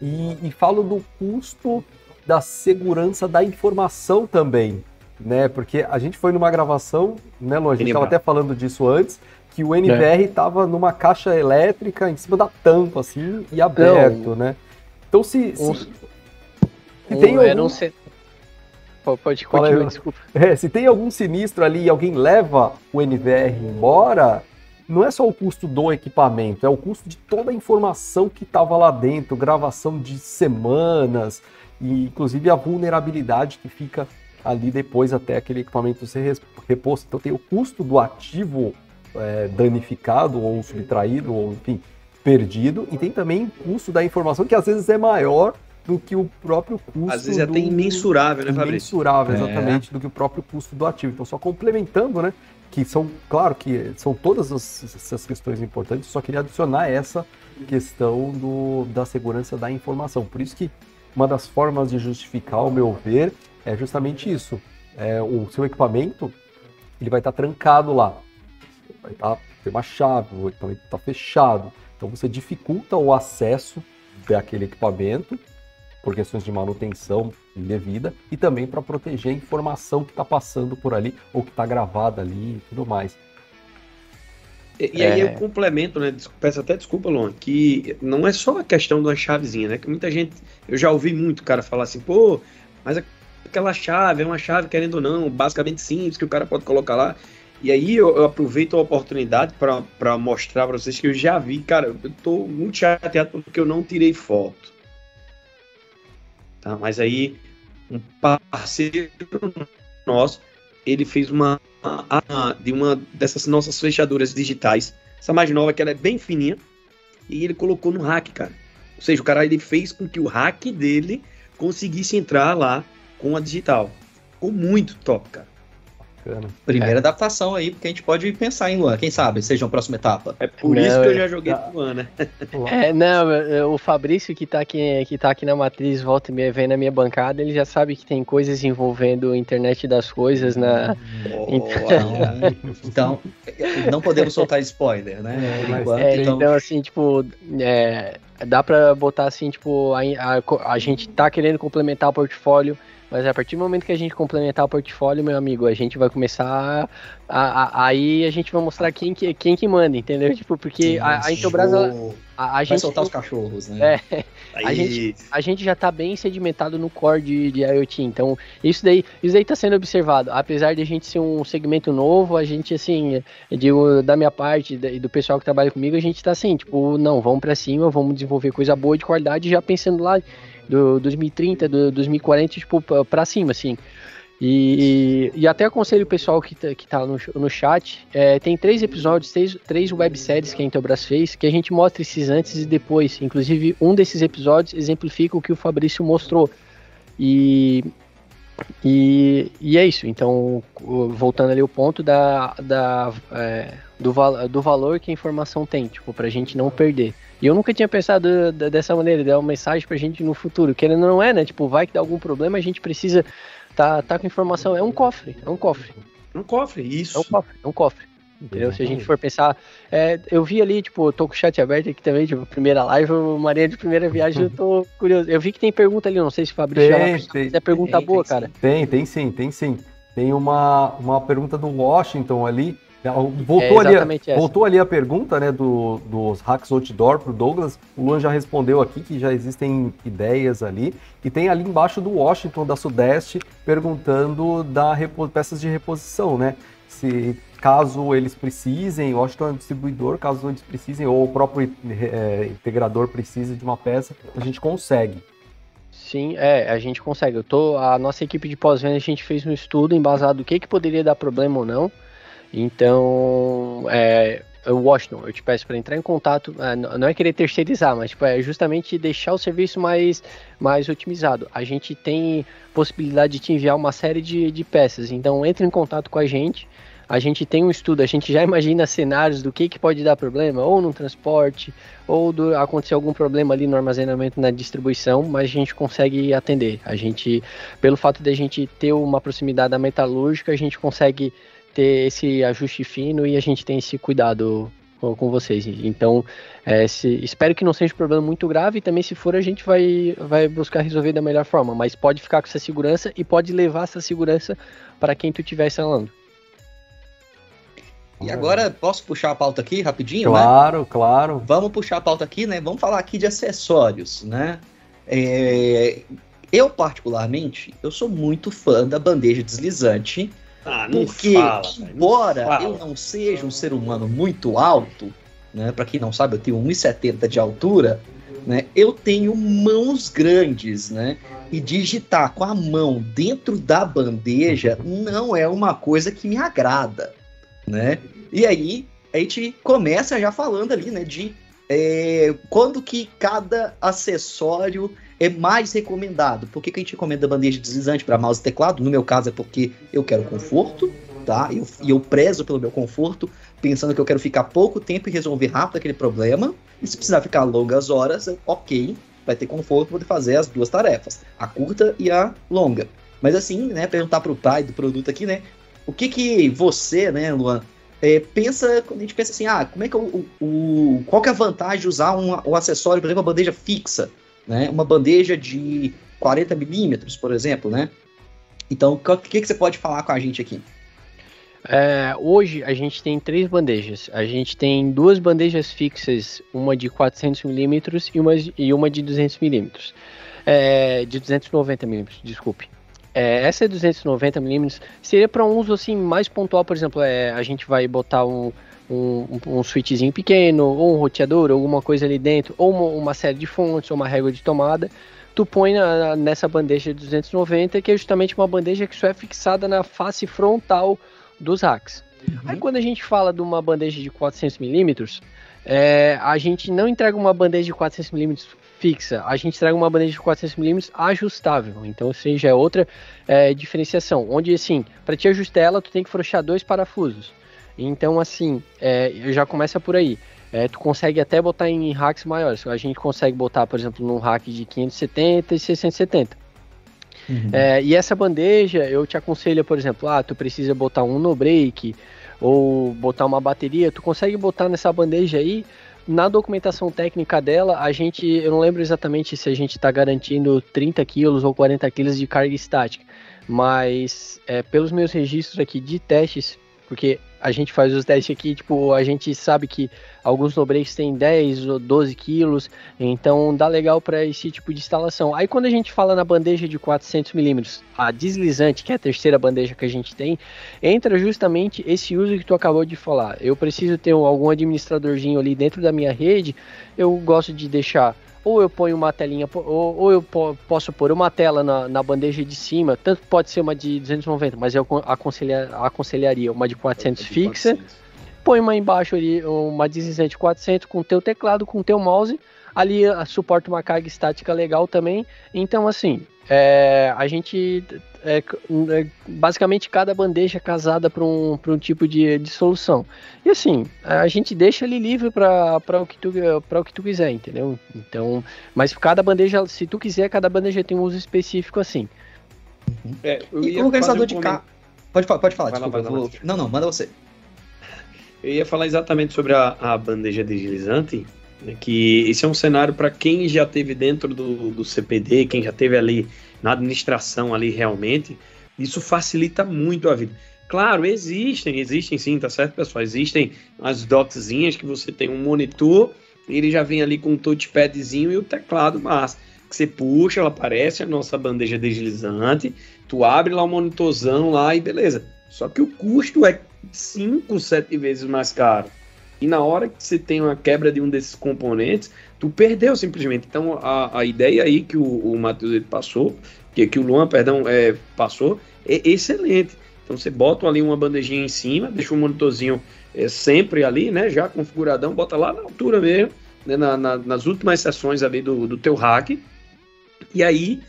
e, e falo do custo da segurança da informação também, né? Porque a gente foi numa gravação, né, Lu? A gente estava até falando disso antes, que o NVR estava é. numa caixa elétrica em cima da tampa, assim, e aberto, não. né? Então se. se, um, se tem um, algum... Pode continuar, desculpa. É, se tem algum sinistro ali e alguém leva o NVR embora, não é só o custo do equipamento, é o custo de toda a informação que estava lá dentro, gravação de semanas, e inclusive a vulnerabilidade que fica ali depois até aquele equipamento ser reposto. Então tem o custo do ativo é, danificado ou subtraído, ou enfim, perdido, e tem também o custo da informação que às vezes é maior do que o próprio custo. Às vezes é até imensurável, né, Fabrício? Imensurável, é. exatamente, é. do que o próprio custo do ativo. Então, só complementando, né? que são, claro que são todas as, essas questões importantes, só queria adicionar essa questão do, da segurança da informação. Por isso que uma das formas de justificar, ao meu ver, é justamente isso. É, o seu equipamento ele vai estar trancado lá. Vai estar, ter uma chave, o equipamento está fechado. Então você dificulta o acesso daquele equipamento por questões de manutenção indevida e também para proteger a informação que está passando por ali ou que está gravada ali e tudo mais. E, e aí é... eu complemento, né? Peço até desculpa, Luan, que não é só a questão uma chavezinha, né? Que muita gente, eu já ouvi muito cara falar assim, pô, mas aquela chave é uma chave, querendo ou não, basicamente simples, que o cara pode colocar lá. E aí eu, eu aproveito a oportunidade para mostrar para vocês que eu já vi, cara, eu tô muito chateado porque eu não tirei foto. Tá? Mas aí um parceiro nosso, ele fez uma de uma dessas nossas fechaduras digitais, essa mais nova que ela é bem fininha, e ele colocou no hack, cara. Ou seja, o cara ele fez com que o hack dele conseguisse entrar lá com a digital. Ficou muito top, cara. Bacana. Primeira é. adaptação aí, porque a gente pode pensar em Luan, quem sabe, seja uma próxima etapa. É por não, isso que eu já joguei com Luan, né? É, não, o Fabrício que tá aqui, que tá aqui na matriz, volta e meia, vem na minha bancada, ele já sabe que tem coisas envolvendo a internet das coisas na. então, não podemos soltar spoiler, né? É, enquanto, é, então... então... assim, tipo, é, dá pra botar assim, tipo, a, a, a gente tá querendo complementar o portfólio mas a partir do momento que a gente complementar o portfólio, meu amigo, a gente vai começar. A, a, aí a gente vai mostrar quem que, quem que manda, entendeu? Tipo, porque a, a Intelbras. A, a, a vai gente, soltar os cachorros, né? É, a, gente, a gente já tá bem sedimentado no core de, de IoT. Então, isso daí, isso daí tá sendo observado. Apesar de a gente ser um segmento novo, a gente, assim, de, da minha parte e do pessoal que trabalha comigo, a gente tá assim, tipo, não, vamos para cima, vamos desenvolver coisa boa de qualidade, já pensando lá do 2030, do 2040, tipo, pra cima, assim. E, e, até aconselho o pessoal que tá, que tá no, no chat, é, tem três episódios, três, três webséries que a Intelbras fez, que a gente mostra esses antes e depois. Inclusive, um desses episódios exemplifica o que o Fabrício mostrou. E, e, e é isso. Então, voltando ali o ponto da, da, é, do, do valor que a informação tem, tipo, pra gente não perder. E eu nunca tinha pensado dessa maneira, dar uma mensagem pra gente no futuro. Querendo não é, né? Tipo, vai que dá algum problema, a gente precisa tá, tá com informação. É um cofre, é um cofre. Um cofre, isso. É um cofre, é um cofre. Entendeu? Se a gente for pensar, é, eu vi ali, tipo, tô com o chat aberto aqui também, tipo, primeira live, Maria de primeira viagem, eu tô curioso. Eu vi que tem pergunta ali, não sei se o Fabrício tem, já tem, é pergunta tem, boa, tem, cara. Tem, tem sim, tem sim. Tem uma, uma pergunta do Washington ali, Voltou, é ali, voltou ali a pergunta né, do, dos hacks outdoor para o Douglas. O Luan já respondeu aqui que já existem ideias ali. E tem ali embaixo do Washington, da Sudeste, perguntando da peças de reposição, né? Se caso eles precisem, o Washington é um distribuidor, caso eles precisem, ou o próprio é, integrador precise de uma peça, a gente consegue. Sim, é, a gente consegue. Eu tô, a nossa equipe de pós-venda, a gente fez um estudo embasado do que, que poderia dar problema ou não. Então, é, Washington, eu te peço para entrar em contato, é, não é querer terceirizar, mas tipo, é justamente deixar o serviço mais, mais otimizado. A gente tem possibilidade de te enviar uma série de, de peças, então entre em contato com a gente. A gente tem um estudo, a gente já imagina cenários do que, que pode dar problema, ou no transporte, ou do, acontecer algum problema ali no armazenamento, na distribuição, mas a gente consegue atender. A gente, pelo fato de a gente ter uma proximidade da metalúrgica, a gente consegue ter esse ajuste fino e a gente tem esse cuidado com, com vocês. Então, é, se, espero que não seja um problema muito grave e também se for a gente vai, vai buscar resolver da melhor forma, mas pode ficar com essa segurança e pode levar essa segurança para quem tu estiver instalando. E agora posso puxar a pauta aqui rapidinho, claro, né? Claro, claro. Vamos puxar a pauta aqui, né? Vamos falar aqui de acessórios, né? É... Eu particularmente, eu sou muito fã da bandeja deslizante ah, porque, fala, embora não eu não seja um ser humano muito alto, né, para quem não sabe, eu tenho 1,70 de altura, né, eu tenho mãos grandes, né, e digitar com a mão dentro da bandeja não é uma coisa que me agrada, né? E aí a gente começa já falando ali, né, de é, quando que cada acessório é mais recomendado. Por que, que a gente recomenda bandeja deslizante para mouse e teclado? No meu caso é porque eu quero conforto, tá? E eu, eu prezo pelo meu conforto. pensando que eu quero ficar pouco tempo e resolver rápido aquele problema. E se precisar ficar longas horas, ok, vai ter conforto para fazer as duas tarefas, a curta e a longa. Mas assim, né, perguntar para o pai do produto aqui, né, o que que você, né, Luan, é, pensa, quando a gente pensa assim, ah, como é que o, o qual que é a vantagem de usar um, um acessório, por exemplo, uma bandeja fixa, né, uma bandeja de 40 milímetros, por exemplo, né? Então, o que, que você pode falar com a gente aqui? É, hoje a gente tem três bandejas. A gente tem duas bandejas fixas, uma de 400 milímetros e uma, de 200 milímetros. É, de 290 milímetros, desculpe. É, essa 290 milímetros seria para um uso assim mais pontual, por exemplo, é, a gente vai botar um, um, um switchzinho pequeno, ou um roteador, alguma coisa ali dentro, ou uma, uma série de fontes, ou uma régua de tomada tu põe na, nessa bandeja de 290, que é justamente uma bandeja que só é fixada na face frontal dos racks. Uhum. Aí quando a gente fala de uma bandeja de 400mm, é, a gente não entrega uma bandeja de 400mm fixa, a gente entrega uma bandeja de 400mm ajustável. Então, seja, é outra é, diferenciação. Onde, assim, para te ajustar ela, tu tem que frouxar dois parafusos. Então, assim, é, já começa por aí. É, tu consegue até botar em racks maiores. A gente consegue botar, por exemplo, num rack de 570 e 670. Uhum. É, e essa bandeja, eu te aconselho, por exemplo, ah, tu precisa botar um no break ou botar uma bateria, tu consegue botar nessa bandeja aí. Na documentação técnica dela, a gente, eu não lembro exatamente se a gente está garantindo 30 quilos ou 40 quilos de carga estática, mas é, pelos meus registros aqui de testes, porque a gente faz os testes aqui, tipo, a gente sabe que alguns nobreaks têm 10 ou 12 quilos, então dá legal para esse tipo de instalação. Aí quando a gente fala na bandeja de 400 milímetros, a deslizante, que é a terceira bandeja que a gente tem, entra justamente esse uso que tu acabou de falar. Eu preciso ter algum administradorzinho ali dentro da minha rede, eu gosto de deixar ou eu ponho uma telinha, ou, ou eu posso pôr uma tela na, na, bandeja de cima, tanto pode ser uma de 290, mas eu aconselhar, aconselharia uma de 400 de fixa, 400. põe uma embaixo ali, uma deslizante 400 com teu teclado, com teu mouse, ali suporta uma carga estática legal também, então assim, é, a gente é, é, basicamente cada bandeja casada para um, um tipo de, de solução. E assim, a gente deixa ele livre para o que tu para o que tu quiser, entendeu? Então, mas cada bandeja, se tu quiser, cada bandeja tem um uso específico assim. É, e o organizador um de carro. Pode, pode falar, vai desculpa, lá, vou... Não, não, manda você. Eu ia falar exatamente sobre a, a bandeja deslizante, que esse é um cenário para quem já teve dentro do, do CPD, quem já teve ali na administração ali realmente, isso facilita muito a vida. Claro, existem, existem sim, tá certo, pessoal? Existem as dockzinhas que você tem um monitor, ele já vem ali com um touchpadzinho e o teclado massa. Que você puxa, ela aparece a nossa bandeja deslizante, tu abre lá o monitorzão lá e beleza. Só que o custo é 5, 7 vezes mais caro. E na hora que você tem uma quebra de um desses componentes, tu perdeu simplesmente. Então a, a ideia aí que o, o Matheus passou, que, que o Luan, perdão, é, passou, é excelente. Então você bota ali uma bandejinha em cima, deixa o monitorzinho é, sempre ali, né? Já configuradão, bota lá na altura mesmo, né, na, na, nas últimas sessões ali do, do teu hack. E aí,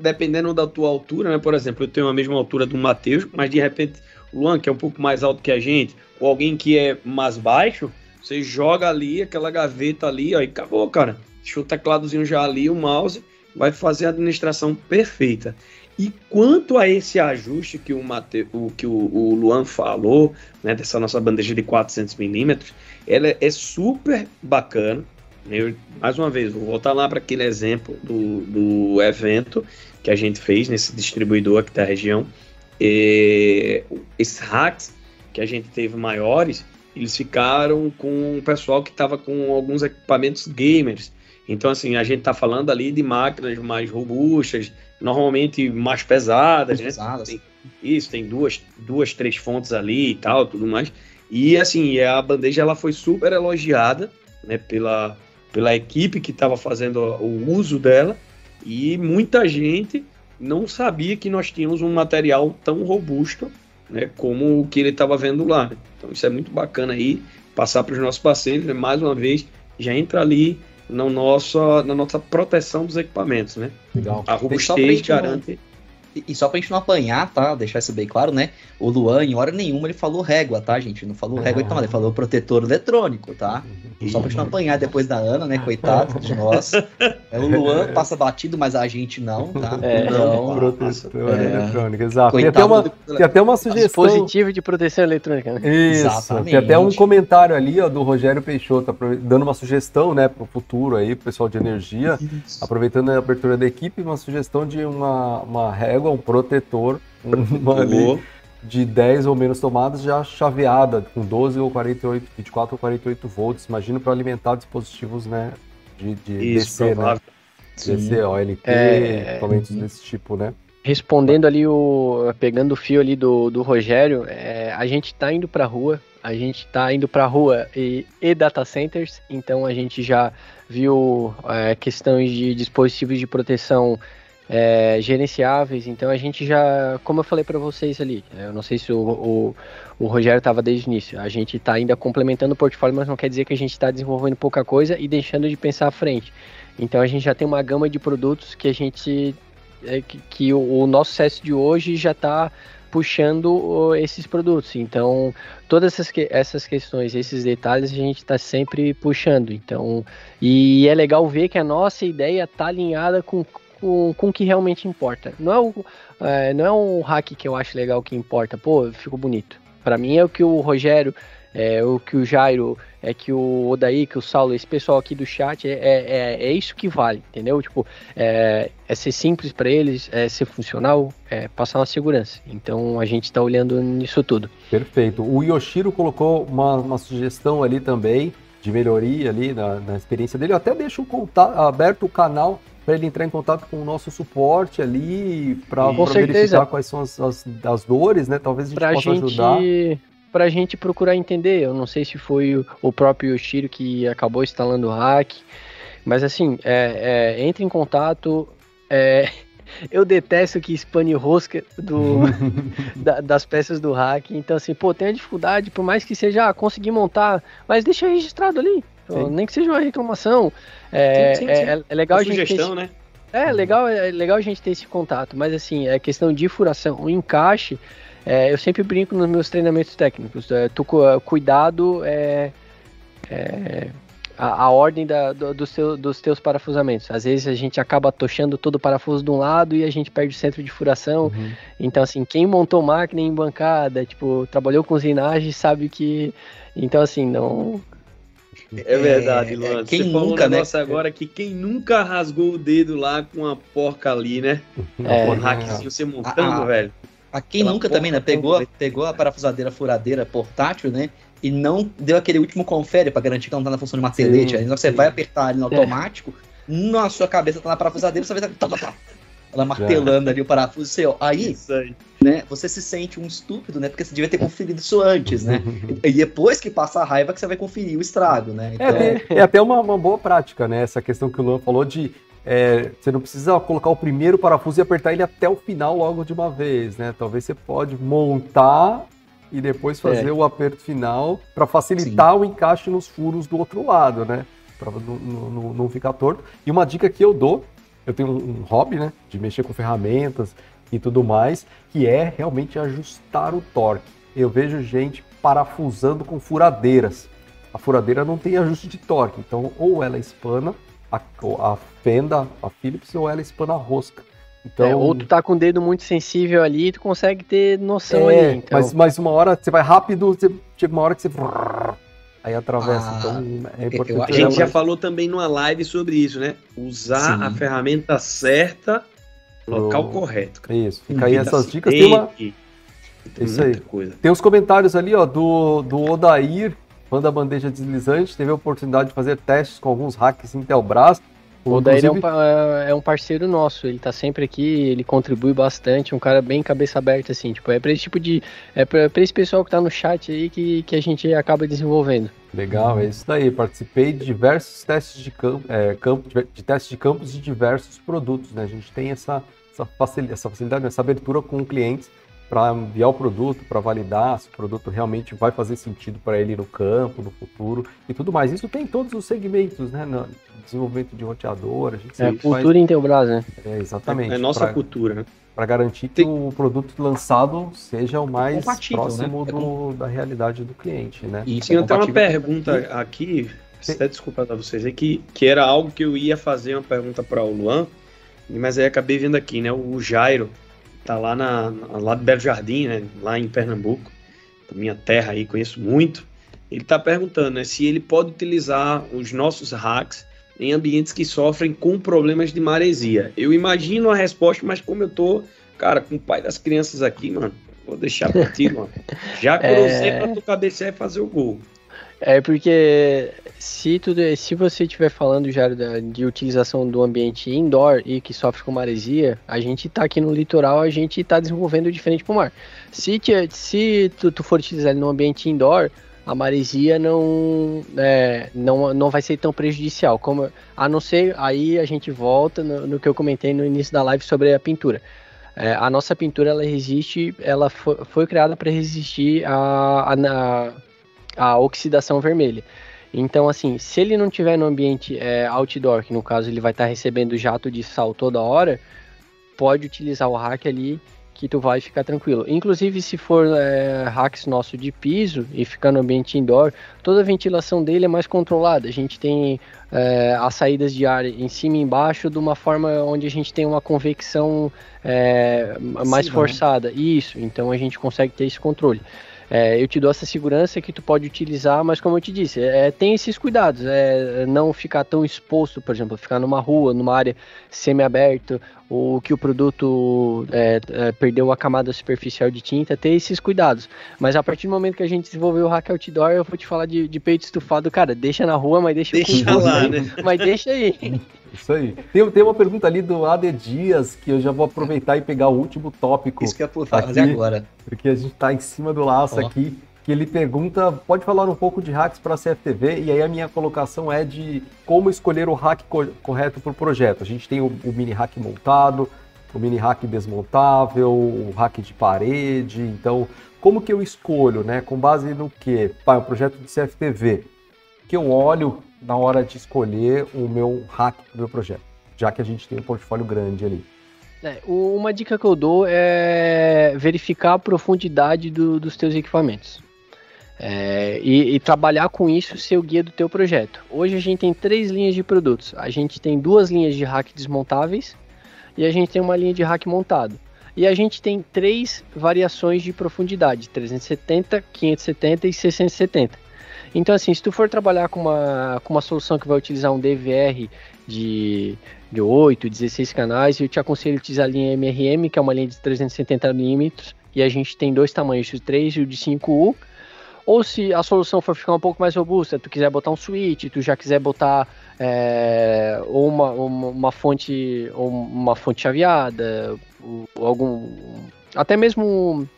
dependendo da tua altura, né? Por exemplo, eu tenho a mesma altura do Matheus, mas de repente o Luan, que é um pouco mais alto que a gente, ou alguém que é mais baixo, você joga ali aquela gaveta ali, ó, e acabou, cara. Deixa o tecladozinho já ali, o mouse, vai fazer a administração perfeita. E quanto a esse ajuste que o, Mate, o, que o, o Luan falou, né, dessa nossa bandeja de 400mm, ela é super bacana. Eu, mais uma vez, vou voltar lá para aquele exemplo do, do evento que a gente fez nesse distribuidor aqui da região. E, esses hacks que a gente teve maiores, eles ficaram com o pessoal que estava com alguns equipamentos gamers. Então, assim, a gente está falando ali de máquinas mais robustas, normalmente mais pesadas, mais né? Pesadas. Tem, isso, tem duas, duas, três fontes ali e tal, tudo mais. E, assim, a bandeja ela foi super elogiada né, pela, pela equipe que estava fazendo o uso dela e muita gente não sabia que nós tínhamos um material tão robusto né, como o que ele estava vendo lá. Então isso é muito bacana aí, passar para os nossos parceiros, né, mais uma vez, já entra ali na nossa, na nossa proteção dos equipamentos, né? Legal. A robustez garante... E só pra gente não apanhar, tá? Deixar isso bem claro, né? O Luan, em hora nenhuma, ele falou régua, tá, gente? Não falou régua, então, ele falou protetor eletrônico, tá? Só pra gente não apanhar depois da Ana, né? Coitado de nós. É, o Luan passa batido, mas a gente não, tá? É, não, protetor é. eletrônico, exato. Tem até, Coitado uma, do- tem até uma sugestão. Dispositivo de proteção eletrônica, né? Isso, Exatamente. tem até um comentário ali ó, do Rogério Peixoto, dando uma sugestão né, para o futuro aí, pro pessoal de energia, aproveitando a abertura da equipe, uma sugestão de uma, uma régua, um protetor, uma ali de 10 ou menos tomadas já chaveada, com 12 ou 48, 24 ou 48 volts, imagino para alimentar dispositivos né, de, de Isso, DC, né? DC, OLT, É, equipamentos desse tipo, né? Respondendo ali o. pegando o fio ali do, do Rogério, é, a gente tá indo pra rua, a gente tá indo pra rua e, e data centers, então a gente já viu é, questões de dispositivos de proteção é, gerenciáveis, então a gente já, como eu falei pra vocês ali, é, eu não sei se o, o, o Rogério estava desde o início, a gente tá ainda complementando o portfólio, mas não quer dizer que a gente está desenvolvendo pouca coisa e deixando de pensar à frente. Então a gente já tem uma gama de produtos que a gente é que, que o, o nosso sucesso de hoje já está puxando esses produtos. Então, todas essas, que- essas questões, esses detalhes, a gente está sempre puxando. Então, e é legal ver que a nossa ideia está alinhada com, com, com o que realmente importa. Não é, o, é, não é um hack que eu acho legal que importa. Pô, ficou bonito. Para mim é o que o Rogério, é, o que o Jairo, é que o Odaí, que o Saulo, esse pessoal aqui do chat, é, é, é isso que vale, entendeu? Tipo, é, é ser simples para eles, é ser funcional, é passar uma segurança. Então a gente está olhando nisso tudo. Perfeito. O Yoshiro colocou uma, uma sugestão ali também de melhoria ali na, na experiência dele. Eu até deixo contato, aberto o canal para ele entrar em contato com o nosso suporte ali para verificar quais são as, as, as dores, né? Talvez a gente Pra possa gente, ajudar. pra gente procurar entender. Eu não sei se foi o, o próprio Yoshiro que acabou instalando o hack, mas assim, é, é, entre em contato. é, eu detesto que spane rosca do, da- das peças do hack. Então, assim, pô, tem a dificuldade, por mais que seja, ah, consegui montar, mas deixa registrado ali. Então, Sim. nem que seja uma reclamação. É, Sim, sim, é- sim. é- é legal Uma a gente ter esse- sugestão, né? é legal, é legal a gente ter esse contato, mas assim, é questão de furação, o encaixe, é, eu sempre brinco nos meus treinamentos técnicos, é, tu, cu- cuidado é, é, a, a ordem da, do, do seu- dos teus parafusamentos. Às vezes a gente acaba tochando todo o parafuso de um lado e a gente perde o centro de furação. Uhum. Então, assim, quem montou máquina em bancada, tipo, trabalhou com usinagem, sabe que. Então, assim, não. É verdade, É, Luan. quem Você falou nunca, um né? agora que quem nunca rasgou o dedo lá com a porca ali, né? É. Um hackzinho você montando, ah. velho. A quem Aquela nunca também, né? Pegou, pegou a parafusadeira furadeira portátil, né? E não deu aquele último confere pra garantir que ela não tá na função de. Sim, Aí você vai apertar ali no automático, na sua cabeça tá na parafusadeira, você vai tá, tá, tá, ela martelando ali o parafuso. Ó, aí, Isso aí. né, você se sente um estúpido, né? Porque você devia ter conferido isso antes, né? E depois que passa a raiva que você vai conferir o estrago, né? Então, É, é até uma, uma boa prática, né? Essa questão que o Luan falou de é, você não precisa colocar o primeiro parafuso e apertar ele até o final logo de uma vez, né? Talvez você pode montar e depois fazer o aperto final para facilitar o encaixe nos furos do outro lado, né? Para não, não- não ficar torto. E uma dica que eu dou, eu tenho um, hobby, né? De mexer com ferramentas e tudo mais, que é realmente ajustar o torque. Eu vejo gente parafusando com furadeiras. A furadeira não tem ajuste de torque, então ou ela espana a, a fenda, a Phillips, ou ela espana a rosca. Então, é, ou tu tá com o dedo muito sensível ali, tu consegue ter noção é, ali. Então, mas, mas uma hora você vai rápido, você, chega uma hora que você aí atravessa. Ah, então é eu importante. A acho- gente já falou também numa live sobre isso, né? Usar Sim. a ferramenta certa local Pro- correto. cara. Isso, fica aí essas dicas. Tem, uma, acidente, tem Isso aí. coisa. tem uns comentários ali ó, do, do Odair, fã da bandeja deslizante, teve a oportunidade de fazer testes com alguns hacks Intelbras. O Odair é um, Inclusive- pa- é um parceiro nosso, ele tá sempre aqui, ele contribui bastante, um cara bem cabeça aberta, assim, tipo, é pra esse tipo de. É pra, pra esse pessoal que tá no chat aí que, que a gente acaba desenvolvendo. Legal, é isso daí. Participei de diversos testes de campo, é, campo de, de testes de campos de diversos produtos, né? A gente tem essa, essa, facil- essa facilidade, essa abertura com clientes para enviar o produto, para validar se o produto realmente vai fazer sentido para ele no campo, no futuro e tudo mais. Isso tem em todos os segmentos, né? No desenvolvimento de roteador, a gente É cultura Intelbras, né? faz, é, exatamente. É nossa pra- cultura, né? para garantir que Tem... o produto lançado seja o mais né? próximo né? do, da realidade do cliente, né? Isso, Tem até uma pergunta aqui, até desculpa para vocês, é que, que era algo que eu ia fazer uma pergunta para o Luan, mas aí acabei vendo aqui, né? O Jairo tá lá na, lá de Belo Jardim, né? Lá em Pernambuco, minha terra aí, conheço muito. Ele está perguntando né, se ele pode utilizar os nossos hacks em ambientes que sofrem com problemas de maresia. Eu imagino a resposta, mas como eu tô, cara, com o pai das crianças aqui, mano, vou deixar pra ti, mano. Já cruzei é... pra tu cabecear e fazer o gol. É porque se, tu, se você estiver falando já de, de, utilização do ambiente indoor e que sofre com maresia, a gente está aqui no litoral, a gente está desenvolvendo diferente para o mar. Se, te, se tu, tu, for utilizar ele no ambiente indoor, a maresia não, é, não, não vai ser tão prejudicial. Como, a não ser, aí a gente volta no, no que eu comentei no início da live sobre a pintura. É, a nossa pintura ela resiste, ela foi, foi criada para resistir a, a, a oxidação vermelha. Então, assim, se ele não tiver no ambiente é, outdoor, que no caso ele vai estar tá recebendo jato de sal toda hora, pode utilizar o hack ali que tu vai ficar tranquilo. Inclusive, se for é, hacks nosso de piso e ficar no ambiente indoor, toda a ventilação dele é mais controlada. A gente tem é, as saídas de ar em cima e embaixo de uma forma onde a gente tem uma convecção é, mais Sim, forçada. Né? Isso, então a gente consegue ter esse controle. É, eu te dou essa segurança que tu pode utilizar, mas como eu te disse, é, tem esses cuidados, é, não ficar tão exposto, por exemplo, ficar numa rua, numa área semi-aberta, ou que o produto é, é, perdeu a camada superficial de tinta, ter esses cuidados. Mas a partir do momento que a gente desenvolveu o Hack Outdoor, eu vou te falar de, de peito estufado, cara, deixa na rua, mas deixa, deixa lá, né? Mas deixa aí. Isso aí. Tem, tem uma pergunta ali do AD Dias, que eu já vou aproveitar e pegar o último tópico. Isso que eu ia fazer aqui, agora. Porque a gente está em cima do laço oh. aqui. Que ele pergunta, pode falar um pouco de hacks para a CFTV? E aí a minha colocação é de como escolher o hack co correto para o projeto. A gente tem o, o mini hack montado, o mini hack desmontável, o hack de parede. Então, como que eu escolho, né? Com base no quê? Pai, um projeto de CFTV. Que eu olho na hora de escolher o meu hack para o meu projeto, já que a gente tem um portfólio grande ali? É, uma dica que eu dou é verificar a profundidade do, dos teus equipamentos. É, e, e, trabalhar com isso ser o guia do teu projeto. Hoje a gente tem três linhas de produtos. A gente tem duas linhas de rack desmontáveis e a gente tem uma linha de rack montado. E a gente tem três variações de profundidade: 370, 570 e 670. Então, assim, se tu for trabalhar com uma, com uma solução que vai utilizar um DVR de, de 8, 16 canais, eu te aconselho a utilizar a linha MRM, que é uma linha de 370mm, e a gente tem dois tamanhos, o 3 e o de 5U. Ou se a solução for ficar um pouco mais robusta, tu quiser botar um switch, tu já quiser botar é, ou uma, uma, uma, fonte ou uma fonte chaveada, algum até mesmo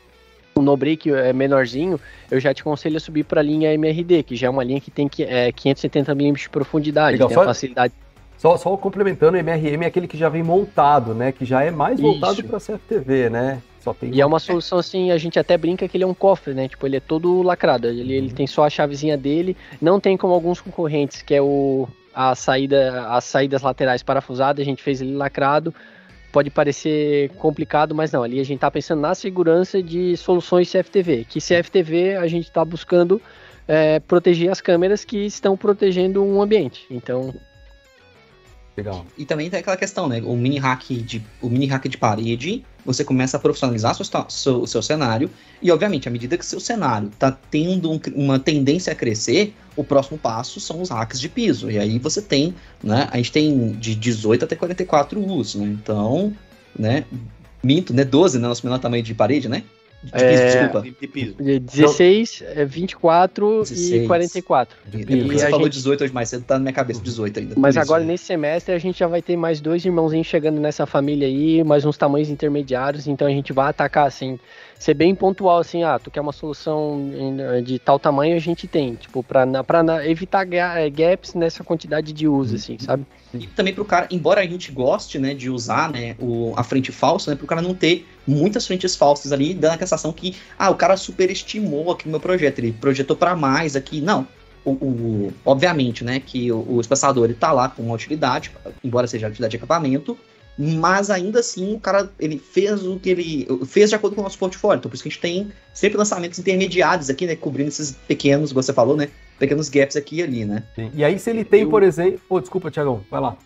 o no break é menorzinho, eu já te aconselho a subir para a linha MRD, que já é uma linha que tem que, é, 570 mm de profundidade, Legal, tem só, facilidade. Só, só complementando, o MRM é aquele que já vem montado, né? Que já é mais voltado para CFTV, né? Só tem e é uma solução assim, a gente até brinca que ele é um cofre, né? Tipo, ele é todo lacrado. Ele, ele tem só a chavezinha dele. Não tem como alguns concorrentes, que é o a saída, as saídas laterais parafusadas, a gente fez ele lacrado pode parecer complicado, mas não, ali a gente está pensando na segurança de soluções CFTV, que CFTV a gente está buscando é, proteger as câmeras que estão protegendo um ambiente. Então, Legal. E também tem aquela questão, né? O mini hack de, o mini hack de parede, você começa a profissionalizar seu, seu, seu cenário, e obviamente, à medida que seu cenário está tendo um, uma tendência a crescer, o próximo passo são os hacks de piso. E aí você tem, né? A gente tem de 18 até 44 usos, né? Então, né? Minto, né? 12, né? Nosso menor tamanho de parede, né? De piso, é, desculpa. De piso. 16, então, 24 16. e 44. De piso. E você falou gente... 18 hoje mais cedo, tá na minha cabeça 18 ainda. Mas agora, nesse semestre, a gente já vai ter mais dois irmãozinhos chegando nessa família aí, mais uns tamanhos intermediários, então a gente vai atacar, assim, ser bem pontual, assim, ah, tu quer uma solução de tal tamanho, a gente tem, tipo, pra, pra evitar gaps nessa quantidade de uso, assim, sabe? E também pro cara, embora a gente goste, né, de usar, né, o, a frente falsa, né, pro cara não ter muitas frentes falsas ali, dando a sensação que, ah, o cara superestimou aqui no meu projeto, ele projetou para mais aqui. Não, o, o, obviamente, né, que o, o espaçador ele tá lá com uma utilidade, embora seja utilidade de equipamento, mas ainda assim o cara ele fez o que ele fez de acordo com o nosso portfólio. Então por isso que a gente tem sempre lançamentos intermediários aqui, né, cobrindo esses pequenos, você falou, né, pequenos gaps aqui e ali, né? Sim. E aí se ele tem, eu... por exemplo, oh, desculpa, Tiagão, vai lá.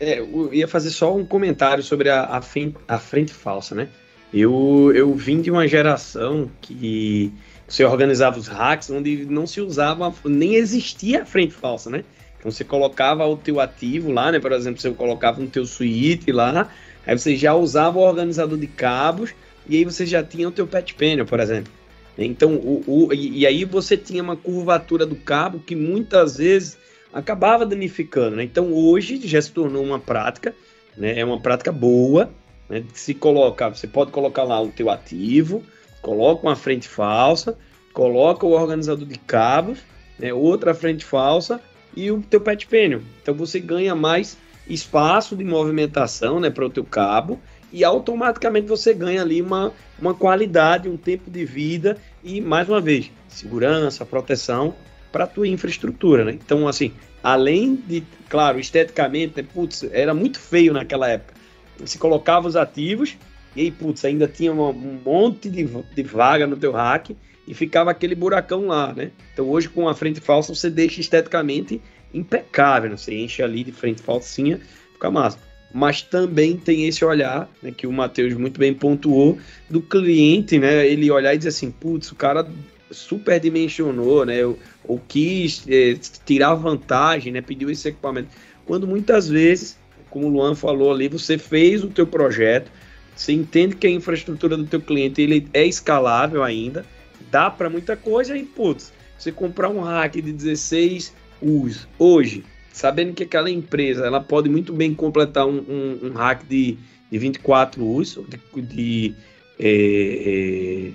É, eu ia fazer só um comentário sobre a, a, frente, a frente falsa, né? Eu, eu vim de uma geração que você organizava os hacks onde não se usava, nem existia a frente falsa, né? Então você colocava o teu ativo lá, né? Por exemplo, você colocava no teu suíte lá, aí você já usava o organizador de cabos e aí você já tinha o teu pet panel, por exemplo. Então, o, o, e aí você tinha uma curvatura do cabo que muitas vezes acabava danificando, né? Então hoje já se tornou uma prática, né? É uma prática boa, né? Se colocar, você pode colocar lá o teu ativo, coloca uma frente falsa, coloca o organizador de cabos, né? outra frente falsa e o teu pet panel. Então você ganha mais espaço de movimentação né, para o teu cabo e automaticamente você ganha ali uma, uma qualidade, um tempo de vida e, mais uma vez, segurança, proteção para a tua infraestrutura. Né? Então, assim, além de, claro, esteticamente, né, putz, era muito feio naquela época. Você colocava os ativos e aí, putz, ainda tinha um monte de, de vaga no teu rack e ficava aquele buracão lá, né? Então hoje com a frente falsa você deixa esteticamente impecável, né? você enche ali de frente falsinha, fica massa. Mas também tem esse olhar, né, que o Matheus muito bem pontuou, do cliente, né? Ele olhar e dizer assim, putz, o cara superdimensionou, né? Ou quis é, tirar vantagem, né? Pediu esse equipamento. Quando muitas vezes, como o Luan falou ali, você fez o teu projeto, você entende que a infraestrutura do teu cliente ele é escalável ainda, dá para muita coisa e, putz, você comprar um rack de 16 US hoje, sabendo que aquela empresa ela pode muito bem completar um, um, um hack de, de 24 US, de, de, é,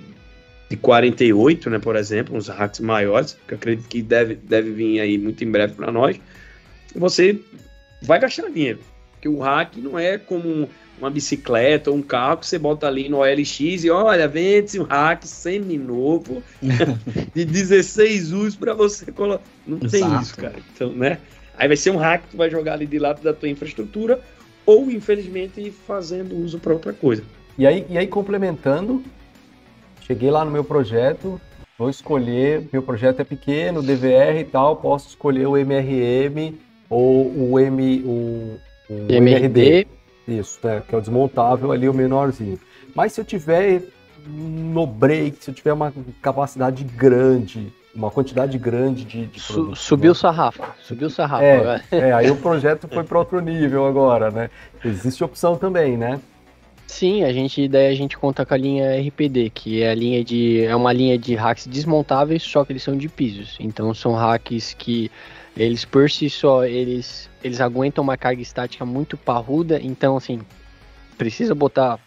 de 48, né, por exemplo, uns hacks maiores, que eu acredito que deve, deve vir aí muito em breve para nós, você vai gastar dinheiro. Porque o hack não é como uma bicicleta ou um carro que você bota ali no OLX e olha, vende um hack semi-novo de 16 usos para você colocar. Não Exato. tem isso, cara. Então, né? Aí vai ser um hack que tu vai jogar ali de lado da tua infraestrutura ou, infelizmente, fazendo uso para outra coisa. E aí, e aí, complementando, cheguei lá no meu projeto, vou escolher, meu projeto é pequeno, DVR e tal, posso escolher o MRM ou o, M, o, o MRD. Isso, né, que é o desmontável ali, o menorzinho. Mas se eu tiver no break, se eu tiver uma capacidade grande, uma quantidade grande de, de produtos, Subiu o né? sarrafo, subiu o sarrafo. É, é, aí o projeto foi para outro nível agora, né? Existe opção também, né? Sim, a gente daí a gente conta com a linha RPD, que é a linha de é uma linha de hacks desmontáveis, só que eles são de pisos. Então são hacks que eles por si só eles eles aguentam uma carga estática muito parruda, então assim, precisa botar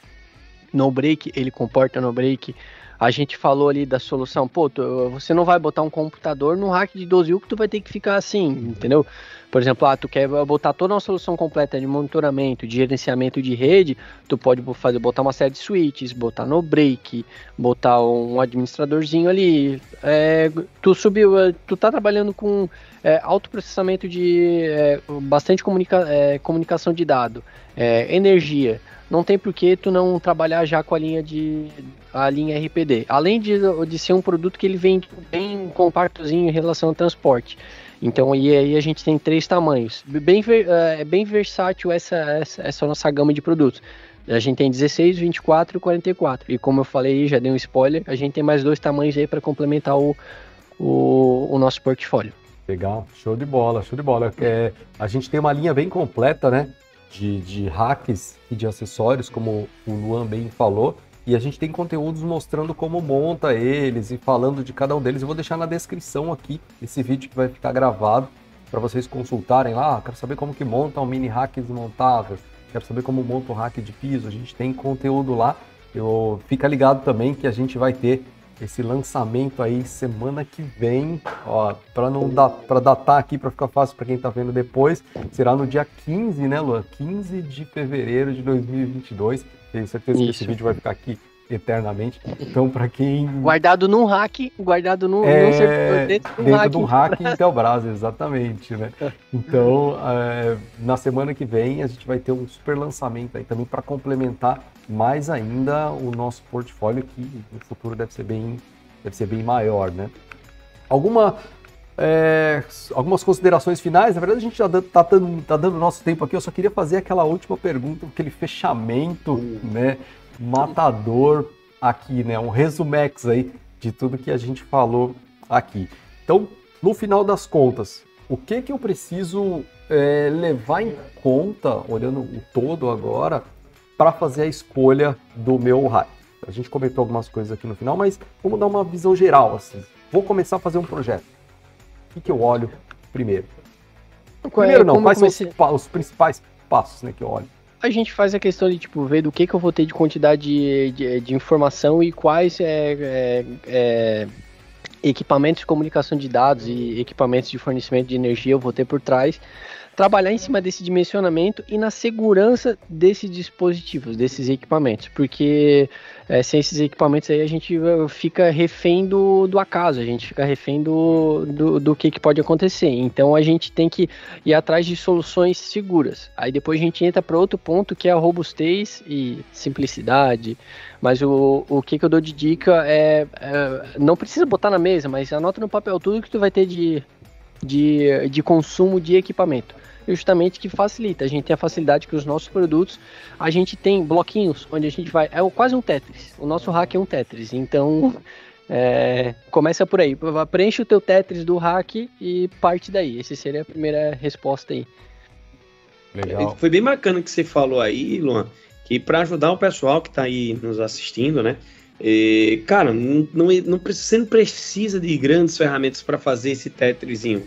no break, ele comporta no break. A gente falou ali da solução, pô, tu, você não vai botar um computador no rack de 12 U que tu vai ter que ficar assim, entendeu? Por exemplo, ah, tu quer botar toda uma solução completa de monitoramento, de gerenciamento de rede, tu pode fazer, botar uma série de switches, botar no break, botar um administradorzinho ali. É, tu subiu, é, tu tá trabalhando com é, autoprocessamento de é, bastante comunica, é, comunicação de dado, é, energia. Não tem por que tu não trabalhar já com a linha de a linha RPD. Além de, de ser um produto que ele vem bem compactozinho em relação ao transporte. Então e aí a gente tem três tamanhos. Bem, é bem versátil essa, essa, essa nossa gama de produtos. A gente tem 16, 24 e 44. E como eu falei, já dei um spoiler, a gente tem mais dois tamanhos aí para complementar o, o, o nosso portfólio. Legal, show de bola, show de bola. É, a gente tem uma linha bem completa, né? De, de hacks e de acessórios, como o Luan bem falou. E a gente tem conteúdos mostrando como monta eles e falando de cada um deles. Eu vou deixar na descrição aqui esse vídeo que vai ficar gravado para vocês consultarem lá. Ah, quero saber como que monta um mini hack desmontável. Quero saber como monta um hack de piso. A gente tem conteúdo lá. Eu, fica ligado também que a gente vai ter esse lançamento aí semana que vem, ó, para não dar para datar aqui para ficar fácil para quem está vendo depois, será no dia 15, né, Luan? 15 de fevereiro de 2022. Tenho certeza Isso. que esse vídeo vai ficar aqui eternamente. Então, para quem. Guardado num hack, guardado num, é, num servidor dentro, dentro hack. de um hack Intelbras, exatamente, né? Então, é, na semana que vem, a gente vai ter um super lançamento aí também para complementar mais ainda o nosso portfólio, que no futuro deve ser bem, deve ser bem maior, né? Alguma é, algumas considerações finais. Na verdade, a gente já está dando, tá dando nosso tempo aqui. Eu só queria fazer aquela última pergunta, aquele fechamento, né? Matador aqui, né? Um resumex aí de tudo que a gente falou aqui. Então, no final das contas, o que que eu preciso é, levar em conta, olhando o todo agora, para fazer a escolha do meu raio? A gente comentou algumas coisas aqui no final, mas vamos dar uma visão geral, assim. Vou começar a fazer um projeto o que, que eu olho primeiro? Primeiro não, quais comecei... são os, os, principais passos né, que eu olho? A gente faz a questão de tipo, ver do que, que eu vou ter de quantidade de, de, de informação e quais é, é, é, equipamentos de comunicação de dados e equipamentos de fornecimento de energia eu vou ter por trás trabalhar em cima desse dimensionamento e na segurança desses dispositivos, desses equipamentos, porque é, sem esses equipamentos aí a gente uh, fica refém do, do acaso, a gente fica refém do, do, do, que, que pode acontecer. Então a gente tem que ir atrás de soluções seguras. Aí depois a gente entra para outro ponto que é a robustez e simplicidade. Mas o, o que, que eu dou de dica é, é não precisa botar na mesa, mas anota no papel tudo que tu vai ter de, de, de consumo de equipamento justamente que facilita. A gente tem a facilidade que os nossos produtos, a gente tem bloquinhos onde a gente vai. É quase um Tetris. O nosso hack é um Tetris. Então. É, começa por aí. Preenche o teu Tetris do hack e parte daí. Essa seria a primeira resposta aí. Legal. Foi bem bacana que você falou aí, Luan, que para ajudar o pessoal que está aí nos assistindo, né? E, cara, não, não, não, você não precisa de grandes ferramentas para fazer esse Tetrisinho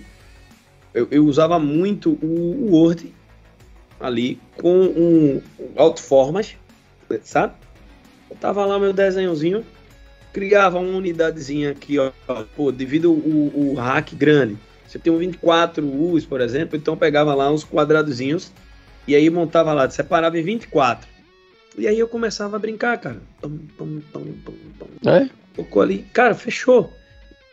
eu, eu usava muito o, o Word ali com um autoformas, sabe? Eu tava lá meu desenhozinho, criava uma unidadezinha aqui, ó, pô, devido o, o hack grande. Você tem um 24 U's, por exemplo, então pegava lá uns quadradozinhos e aí montava lá, separava em 24. E aí eu começava a brincar, cara. Tom, tom, tom, tom, tom. É? Tocou ali, cara, fechou.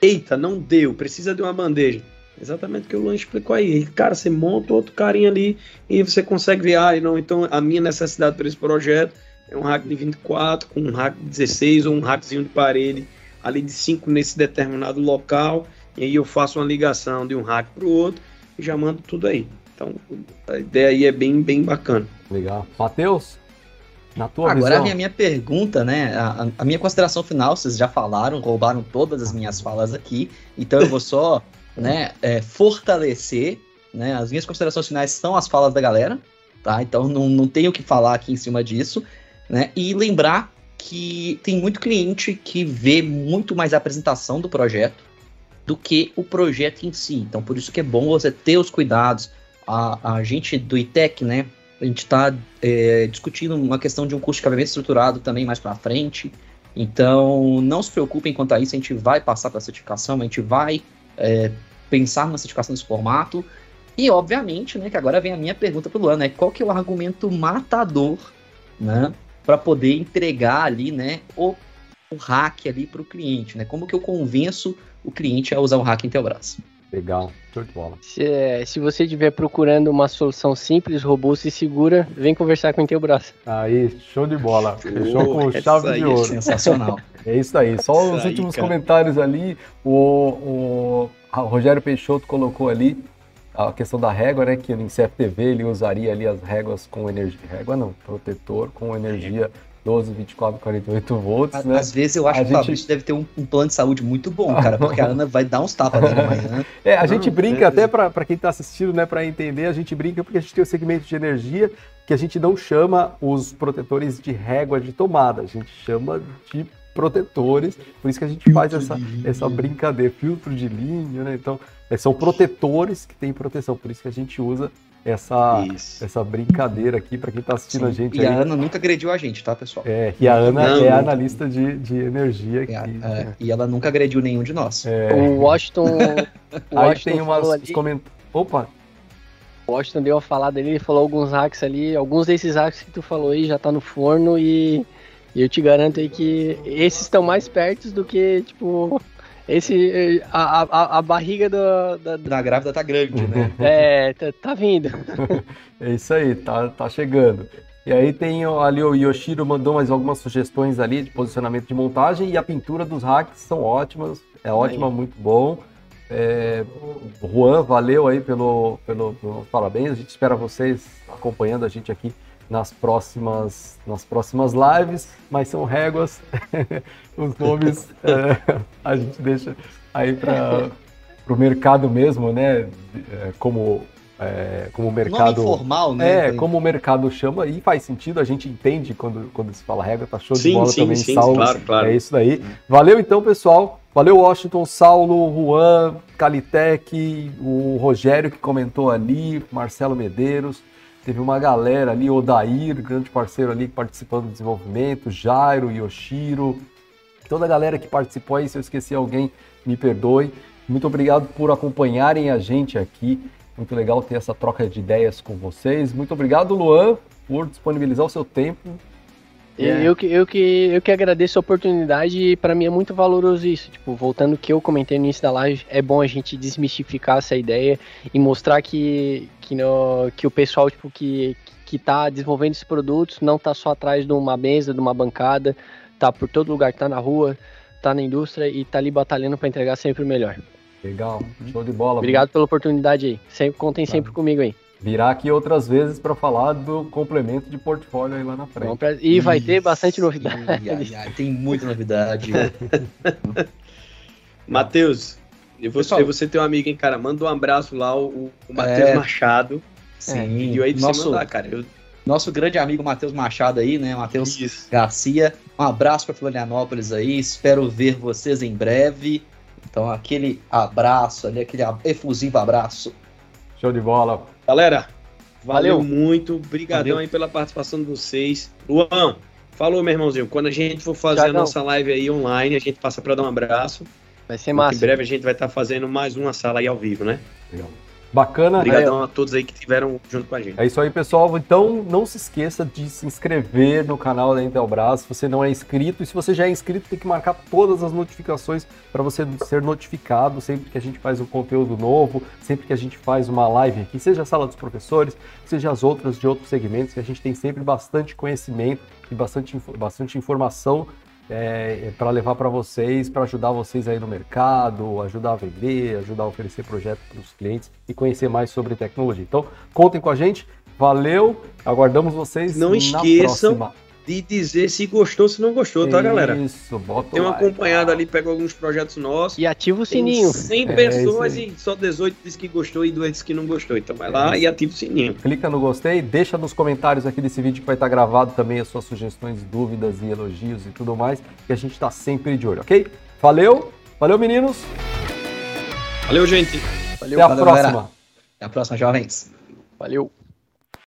Eita, não deu, precisa de uma bandeja. Exatamente o que o Luan explicou aí. Cara, você monta outro carinha ali e você consegue ver, ah, não, então a minha necessidade para esse projeto é um hack de 24 com um hack de 16 ou um hackzinho de parede ali de 5 nesse determinado local. E aí eu faço uma ligação de um hack para o outro e já mando tudo aí. Então a ideia aí é bem, bem bacana. Legal. Matheus, na tua Agora visão... a minha, minha pergunta, né? A, a, minha consideração final, vocês já falaram, roubaram todas as minhas falas aqui, então eu vou só né, é, fortalecer, né, as minhas considerações finais são as falas da galera, tá? Então não, não tenho o que falar aqui em cima disso, né? E lembrar que tem muito cliente que vê muito mais a apresentação do projeto do que o projeto em si. Então por isso que é bom você ter os cuidados. A, a gente do ITEC, né? A gente está é, discutindo uma questão de um custo de cabimento estruturado também mais para frente. Então, não se preocupem quanto a isso, a gente vai passar para a certificação, a gente vai é, pensar numa certificação desse formato. E, obviamente, né, que agora vem a minha pergunta para o Luan, né? Qual que é o argumento matador, né? Para poder entregar ali, né? O, o hack ali para o cliente, né? Como que eu convenço o cliente a usar o hack Intelbras? Legal, show de bola. Se, é, se você estiver procurando uma solução simples, robusta e segura, vem conversar com o Intelbras. Aí, show de bola. Fechou com chave de ouro. Sensacional. É isso aí. Só isso os aí, últimos cara. comentários ali. O, o, o, Rogério Peixoto colocou ali a questão da régua, né? Que no CFTV ele usaria ali as réguas com energia. Régua não, protetor com energia 12, 24, 48 volts, né? Às vezes eu acho a que gente... o Fabrício deve ter um, um, plano de saúde muito bom, cara, porque a Ana vai dar uns tapas nele amanhã. É, a gente brinca, até para quem está assistindo, né, para entender, a gente brinca porque a gente tem o segmento de energia que a gente não chama os protetores de régua de tomada, a gente chama de protetores, por isso que a gente filtro faz essa, essa brincadeira, filtro de linha, né? Então, é, são protetores que têm proteção, por isso que a gente usa essa, essa brincadeira aqui para quem está assistindo Sim. a gente. E aí. a Ana nunca agrediu a gente, tá, pessoal? É, e a Ana não, é analista de, de energia aqui. É, é, e ela nunca agrediu nenhum de nós. É. O Washington. o aí tem umas ali... comentários. Opa! O Washington deu a falada ali, ele falou alguns hacks ali. Alguns desses hacks que tu falou aí já tá no forno e E eu te garanto aí que esses estão mais perto do que, tipo, esse. A, a, a barriga do, da, da grávida tá grande, né? é, tá, tá vindo. é isso aí, tá, tá chegando. E aí tem ali o Yoshiro mandou mais algumas sugestões ali de posicionamento de montagem e a pintura dos hacks são ótimas, é ótima, aí. muito bom. É, Juan, valeu aí pelo, pelo, pelos parabéns. A gente espera vocês acompanhando a gente aqui nas próximas, nas próximas lives, mas são réguas. Os nomes é, a gente deixa aí para o mercado mesmo, né? É, como é, como o mercado. Nome informal, né? É, como o mercado chama, e faz sentido, a gente entende quando, quando se fala regra, tá show sim, de bola sim, também, sim, Saulo. Claro, claro. É isso daí. Valeu então, pessoal. Valeu, Washington, Saulo, Juan, Calitec, o Rogério que comentou ali, Marcelo Medeiros. Teve uma galera ali, Odair, grande parceiro ali participando do desenvolvimento, Jairo, Yoshiro, toda a galera que participou aí, se eu esqueci alguém, me perdoe. Muito obrigado por acompanharem a gente aqui. Muito legal ter essa troca de ideias com vocês. Muito obrigado, Luan, por disponibilizar o seu tempo. Yeah. Eu, que, eu, que, eu que agradeço a oportunidade e para mim é muito valoroso isso. Tipo, voltando ao que eu comentei no início da live, é bom a gente desmistificar essa ideia e mostrar que, que, no, que o pessoal tipo, que, que tá desenvolvendo esses produtos não tá só atrás de uma mesa, de uma bancada, tá por todo lugar, tá na rua, tá na indústria e tá ali batalhando para entregar sempre o melhor. Legal, show de bola. Obrigado pela oportunidade aí. Sempre, contem tá. sempre comigo aí. Virá aqui outras vezes para falar do complemento de portfólio aí lá na frente. Pra... E vai ter bastante novidade. Ai, ai, ai, tem muita novidade. Matheus, e você, você tem um amigo, hein, cara? Manda um abraço lá, o, o Matheus é... Machado. Sim. Pediu aí pra nosso, mandar, cara. Eu... Nosso grande amigo Matheus Machado aí, né? Matheus Garcia. Um abraço para Florianópolis aí. Espero ver vocês em breve. Então, aquele abraço ali, aquele efusivo abraço. Show de bola. Galera, valeu, valeu. muito. Obrigadão aí pela participação de vocês. Luan, falou, meu irmãozinho. Quando a gente for fazer a nossa live aí online, a gente passa para dar um abraço. Vai ser massa. Em breve a gente vai estar tá fazendo mais uma sala aí ao vivo, né? Legal. Bacana. Obrigadão a todos aí que estiveram junto com a gente. É isso aí, pessoal. Então, não se esqueça de se inscrever no canal da Intelbras. Se você não é inscrito, e se você já é inscrito, tem que marcar todas as notificações para você ser notificado sempre que a gente faz um conteúdo novo, sempre que a gente faz uma live aqui, seja a sala dos professores, seja as outras de outros segmentos, que a gente tem sempre bastante conhecimento e bastante, bastante informação é, para levar para vocês, para ajudar vocês aí no mercado, ajudar a vender, ajudar a oferecer projetos para os clientes e conhecer mais sobre tecnologia. Então, contem com a gente. Valeu, aguardamos vocês Não esqueçam próxima de dizer se gostou, se não gostou, tá, galera? Isso, bota Tem um acompanhado ali, pega alguns projetos nossos. E ativa o sininho. 100 é, pessoas e só 18 disse que gostou e 2 disse que não gostou. Então vai lá é e ativa o sininho. Clica no gostei, deixa nos comentários aqui desse vídeo que vai estar gravado também as suas sugestões, dúvidas e elogios e tudo mais, que a gente está sempre de olho, ok? Valeu, valeu meninos. Valeu, gente. Valeu, Até a próxima. Galera. Até a próxima, jovens. Valeu.